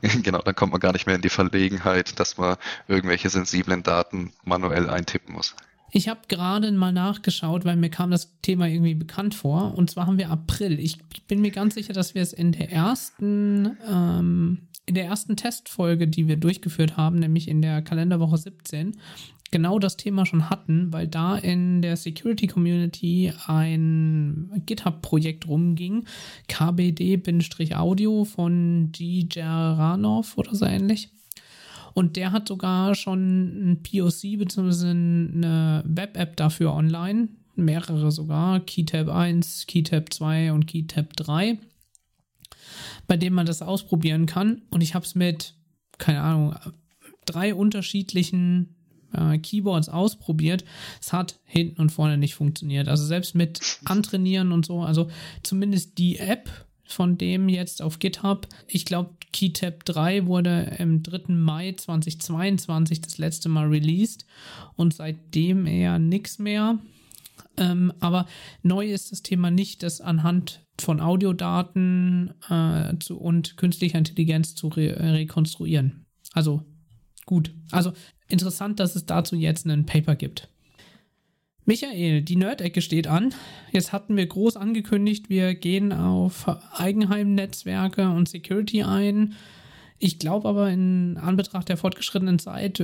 (laughs) genau, dann kommt man gar nicht mehr in die Verlegenheit, dass man irgendwelche sensiblen Daten manuell eintippen muss. Ich habe gerade mal nachgeschaut, weil mir kam das Thema irgendwie bekannt vor. Und zwar haben wir April. Ich bin mir ganz sicher, dass wir es in der ersten, ähm, in der ersten Testfolge, die wir durchgeführt haben, nämlich in der Kalenderwoche 17, genau das Thema schon hatten, weil da in der Security Community ein GitHub-Projekt rumging, KBD-Audio von G. Geranov oder so ähnlich. Und der hat sogar schon ein POC bzw. eine Web-App dafür online. Mehrere sogar. KeyTab 1, KeyTab 2 und KeyTab 3. Bei dem man das ausprobieren kann. Und ich habe es mit, keine Ahnung, drei unterschiedlichen äh, Keyboards ausprobiert. Es hat hinten und vorne nicht funktioniert. Also selbst mit Antrainieren und so. Also zumindest die App von dem jetzt auf GitHub. Ich glaube, KeyTab 3 wurde im 3. Mai 2022 das letzte Mal released und seitdem eher nichts mehr. Ähm, aber neu ist das Thema nicht, das anhand von Audiodaten äh, zu, und künstlicher Intelligenz zu re rekonstruieren. Also gut. Also interessant, dass es dazu jetzt einen Paper gibt. Michael, die Nerd-Ecke steht an. Jetzt hatten wir groß angekündigt, wir gehen auf Eigenheim-Netzwerke und Security ein. Ich glaube aber in Anbetracht der fortgeschrittenen Zeit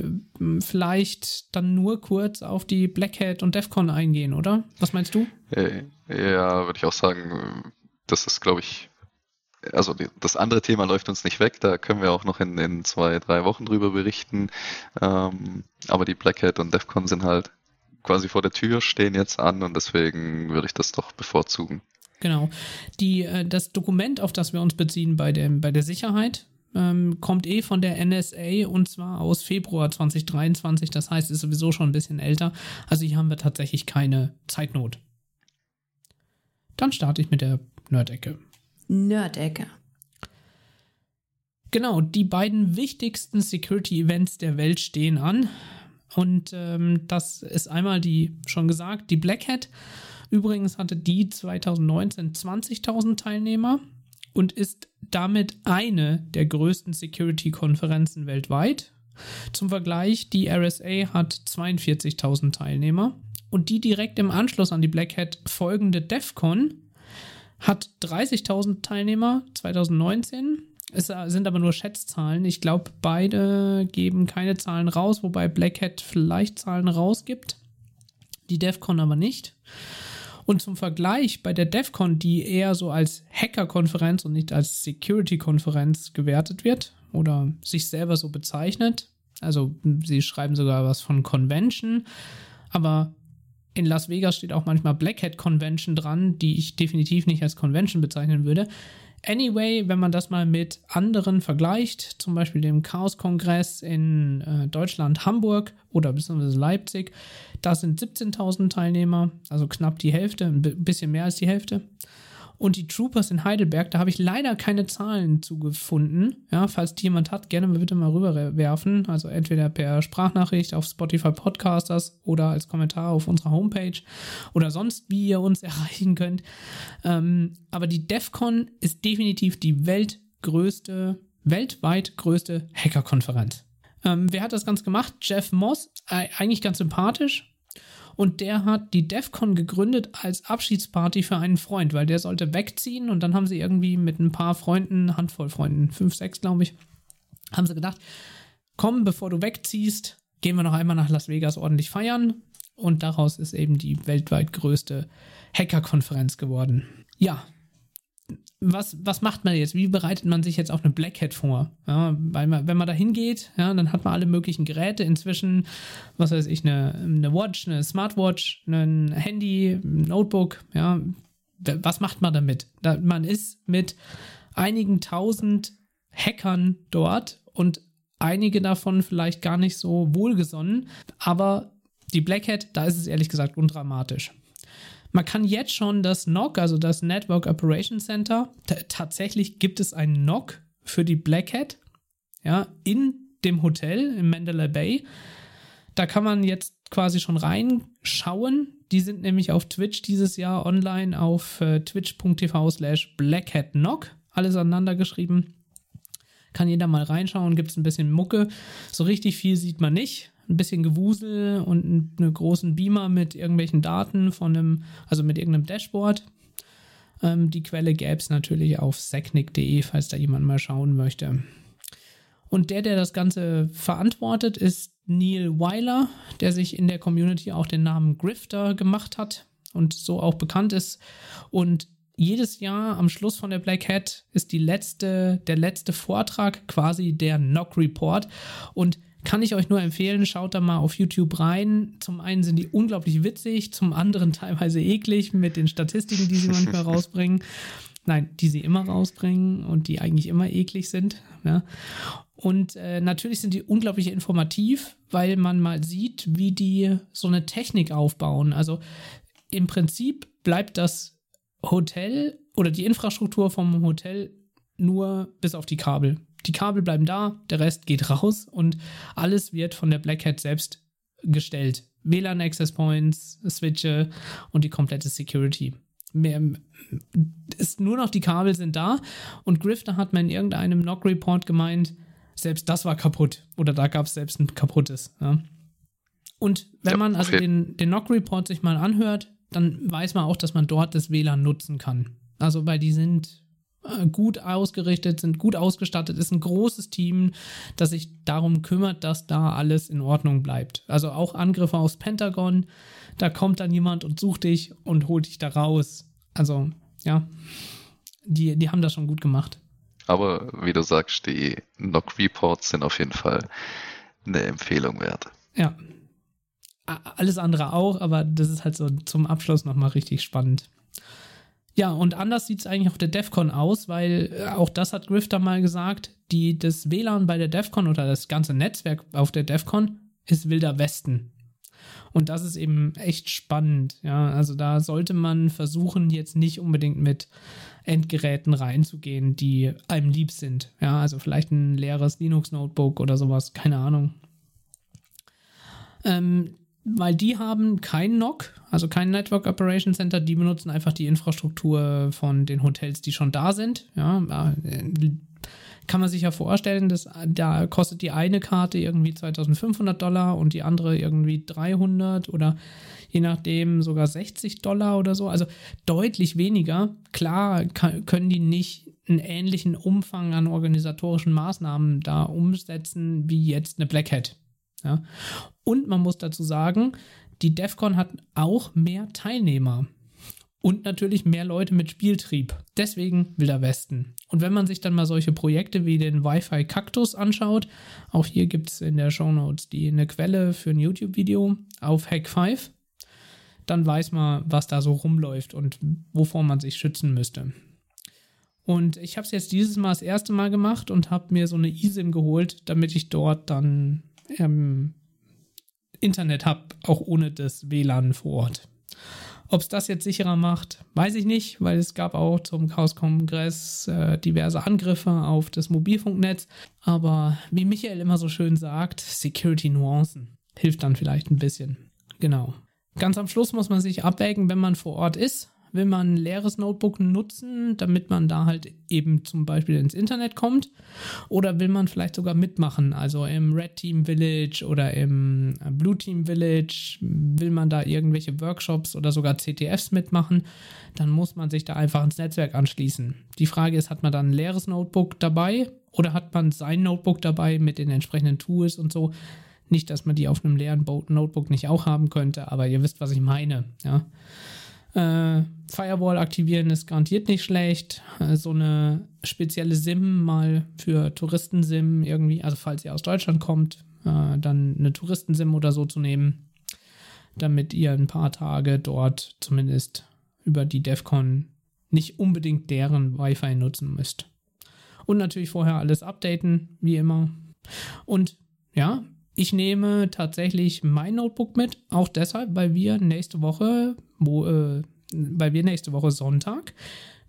vielleicht dann nur kurz auf die Black Hat und DEFCON eingehen, oder? Was meinst du? Äh, ja, würde ich auch sagen, das ist, glaube ich, also das andere Thema läuft uns nicht weg, da können wir auch noch in, in zwei, drei Wochen drüber berichten. Ähm, aber die Black Hat und DEFCON sind halt quasi vor der Tür, stehen jetzt an und deswegen würde ich das doch bevorzugen. Genau. Die, äh, das Dokument, auf das wir uns beziehen bei, dem, bei der Sicherheit, ähm, kommt eh von der NSA und zwar aus Februar 2023. Das heißt, ist sowieso schon ein bisschen älter. Also hier haben wir tatsächlich keine Zeitnot. Dann starte ich mit der Nerdecke. Nerdecke. Genau, die beiden wichtigsten Security-Events der Welt stehen an. Und ähm, das ist einmal die, schon gesagt, die Black Hat. Übrigens hatte die 2019 20.000 Teilnehmer und ist damit eine der größten Security-Konferenzen weltweit. Zum Vergleich, die RSA hat 42.000 Teilnehmer und die direkt im Anschluss an die Black Hat folgende DEFCON hat 30.000 Teilnehmer 2019 es sind aber nur Schätzzahlen. Ich glaube, beide geben keine Zahlen raus, wobei Black Hat vielleicht Zahlen rausgibt. Die DEFCON aber nicht. Und zum Vergleich bei der DEFCON, die eher so als Hacker-Konferenz und nicht als Security-Konferenz gewertet wird oder sich selber so bezeichnet. Also sie schreiben sogar was von Convention, aber in Las Vegas steht auch manchmal Black Hat Convention dran, die ich definitiv nicht als Convention bezeichnen würde. Anyway, wenn man das mal mit anderen vergleicht, zum Beispiel dem Chaos-Kongress in äh, Deutschland, Hamburg oder beziehungsweise Leipzig, da sind 17.000 Teilnehmer, also knapp die Hälfte, ein bisschen mehr als die Hälfte. Und die Troopers in Heidelberg, da habe ich leider keine Zahlen zugefunden. Ja, falls die jemand hat, gerne bitte mal rüberwerfen. Also entweder per Sprachnachricht auf Spotify Podcasters oder als Kommentar auf unserer Homepage oder sonst, wie ihr uns (laughs) erreichen könnt. Ähm, aber die DEFCON ist definitiv die weltgrößte, weltweit größte Hackerkonferenz. Ähm, wer hat das Ganze gemacht? Jeff Moss, äh, eigentlich ganz sympathisch und der hat die DEFCON gegründet als Abschiedsparty für einen Freund, weil der sollte wegziehen und dann haben sie irgendwie mit ein paar Freunden, Handvoll Freunden, fünf, sechs glaube ich, haben sie gedacht, komm, bevor du wegziehst, gehen wir noch einmal nach Las Vegas ordentlich feiern und daraus ist eben die weltweit größte Hacker-Konferenz geworden. Ja, was, was macht man jetzt? Wie bereitet man sich jetzt auf eine Black Hat vor? Ja, weil man, wenn man da hingeht, ja, dann hat man alle möglichen Geräte. Inzwischen, was weiß ich, eine, eine Watch, eine Smartwatch, ein Handy, ein Notebook. Ja, was macht man damit? Da, man ist mit einigen tausend Hackern dort und einige davon vielleicht gar nicht so wohlgesonnen. Aber die Black Hat, da ist es ehrlich gesagt undramatisch. Man kann jetzt schon das NOC, also das Network Operation Center, tatsächlich gibt es ein NOC für die Black Hat, ja, in dem Hotel im Mandalay Bay. Da kann man jetzt quasi schon reinschauen. Die sind nämlich auf Twitch dieses Jahr online auf äh, twitch.tv slash blackhatknock. Alles aneinander geschrieben. Kann jeder mal reinschauen, gibt es ein bisschen Mucke. So richtig viel sieht man nicht. Ein bisschen Gewusel und einen großen Beamer mit irgendwelchen Daten von einem, also mit irgendeinem Dashboard. Ähm, die Quelle gäbe es natürlich auf secnic.de, falls da jemand mal schauen möchte. Und der, der das Ganze verantwortet, ist Neil Weiler, der sich in der Community auch den Namen Grifter gemacht hat und so auch bekannt ist. Und jedes Jahr am Schluss von der Black Hat ist die letzte, der letzte Vortrag quasi der Knock Report. Und kann ich euch nur empfehlen, schaut da mal auf YouTube rein. Zum einen sind die unglaublich witzig, zum anderen (laughs) teilweise eklig mit den Statistiken, die sie manchmal (laughs) rausbringen. Nein, die sie immer rausbringen und die eigentlich immer eklig sind. Ja. Und äh, natürlich sind die unglaublich informativ, weil man mal sieht, wie die so eine Technik aufbauen. Also im Prinzip bleibt das Hotel oder die Infrastruktur vom Hotel nur bis auf die Kabel. Die Kabel bleiben da, der Rest geht raus und alles wird von der Black Hat selbst gestellt. WLAN Access Points, Switche und die komplette Security. Mehr, ist nur noch die Kabel sind da und Grifter hat mir in irgendeinem Knock Report gemeint, selbst das war kaputt oder da gab es selbst ein kaputtes. Ja. Und wenn ja, man also okay. den, den Knock Report sich mal anhört, dann weiß man auch, dass man dort das WLAN nutzen kann. Also, weil die sind gut ausgerichtet, sind gut ausgestattet, ist ein großes Team, das sich darum kümmert, dass da alles in Ordnung bleibt. Also auch Angriffe aufs Pentagon, da kommt dann jemand und sucht dich und holt dich da raus. Also, ja, die, die haben das schon gut gemacht. Aber wie du sagst, die Knock Reports sind auf jeden Fall eine Empfehlung wert. Ja. Alles andere auch, aber das ist halt so zum Abschluss nochmal richtig spannend. Ja, und anders sieht es eigentlich auf der DEFCON aus, weil äh, auch das hat Grifter mal gesagt, die, das WLAN bei der DEFCON oder das ganze Netzwerk auf der DEFCON ist Wilder Westen. Und das ist eben echt spannend. Ja, also da sollte man versuchen, jetzt nicht unbedingt mit Endgeräten reinzugehen, die einem lieb sind. Ja, also vielleicht ein leeres Linux-Notebook oder sowas, keine Ahnung. Ähm, weil die haben kein NOC, also kein Network Operation Center, die benutzen einfach die Infrastruktur von den Hotels, die schon da sind. Ja, äh, kann man sich ja vorstellen, dass da kostet die eine Karte irgendwie 2500 Dollar und die andere irgendwie 300 oder je nachdem sogar 60 Dollar oder so. Also deutlich weniger. Klar kann, können die nicht einen ähnlichen Umfang an organisatorischen Maßnahmen da umsetzen wie jetzt eine Black Hat. Ja. Und man muss dazu sagen, die DEFCON hat auch mehr Teilnehmer und natürlich mehr Leute mit Spieltrieb. Deswegen Wilder Westen. Und wenn man sich dann mal solche Projekte wie den Wi-Fi Kaktus anschaut, auch hier gibt es in der Show Notes die eine Quelle für ein YouTube-Video auf Hack 5, dann weiß man, was da so rumläuft und wovor man sich schützen müsste. Und ich habe es jetzt dieses Mal das erste Mal gemacht und habe mir so eine eSIM geholt, damit ich dort dann ähm, Internet habe, auch ohne das WLAN vor Ort. Ob es das jetzt sicherer macht, weiß ich nicht, weil es gab auch zum Chaos-Kongress äh, diverse Angriffe auf das Mobilfunknetz. Aber wie Michael immer so schön sagt, Security-Nuancen hilft dann vielleicht ein bisschen. Genau. Ganz am Schluss muss man sich abwägen, wenn man vor Ort ist will man ein leeres Notebook nutzen, damit man da halt eben zum Beispiel ins Internet kommt? Oder will man vielleicht sogar mitmachen? Also im Red Team Village oder im Blue Team Village will man da irgendwelche Workshops oder sogar CTFs mitmachen? Dann muss man sich da einfach ins Netzwerk anschließen. Die Frage ist, hat man dann ein leeres Notebook dabei oder hat man sein Notebook dabei mit den entsprechenden Tools und so? Nicht, dass man die auf einem leeren Notebook nicht auch haben könnte, aber ihr wisst, was ich meine. Ja. Äh, Firewall aktivieren ist garantiert nicht schlecht. Äh, so eine spezielle SIM mal für Touristen-SIM irgendwie, also falls ihr aus Deutschland kommt, äh, dann eine Touristen-SIM oder so zu nehmen, damit ihr ein paar Tage dort zumindest über die DEFCON nicht unbedingt deren Wi-Fi nutzen müsst. Und natürlich vorher alles updaten, wie immer. Und ja, ich nehme tatsächlich mein Notebook mit, auch deshalb, weil wir nächste Woche, wo, äh, weil wir nächste Woche Sonntag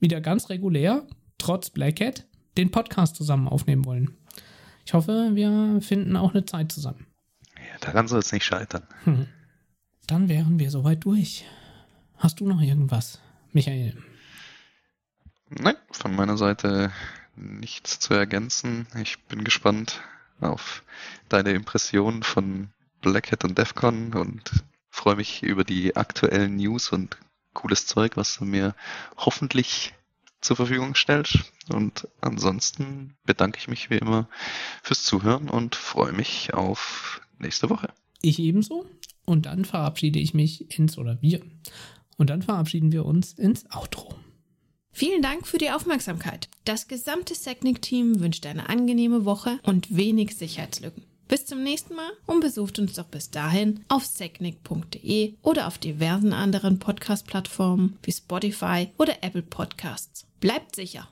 wieder ganz regulär, trotz Black Hat, den Podcast zusammen aufnehmen wollen. Ich hoffe, wir finden auch eine Zeit zusammen. Ja, daran soll es nicht scheitern. Hm. Dann wären wir soweit durch. Hast du noch irgendwas, Michael? Nein, von meiner Seite nichts zu ergänzen. Ich bin gespannt auf deine Impressionen von Black Hat und DEFCON und freue mich über die aktuellen News und cooles Zeug, was du mir hoffentlich zur Verfügung stellst. Und ansonsten bedanke ich mich wie immer fürs Zuhören und freue mich auf nächste Woche. Ich ebenso. Und dann verabschiede ich mich ins oder wir. Und dann verabschieden wir uns ins Outro. Vielen Dank für die Aufmerksamkeit. Das gesamte Secnic-Team wünscht eine angenehme Woche und wenig Sicherheitslücken. Bis zum nächsten Mal und besucht uns doch bis dahin auf secnic.de oder auf diversen anderen Podcast-Plattformen wie Spotify oder Apple Podcasts. Bleibt sicher!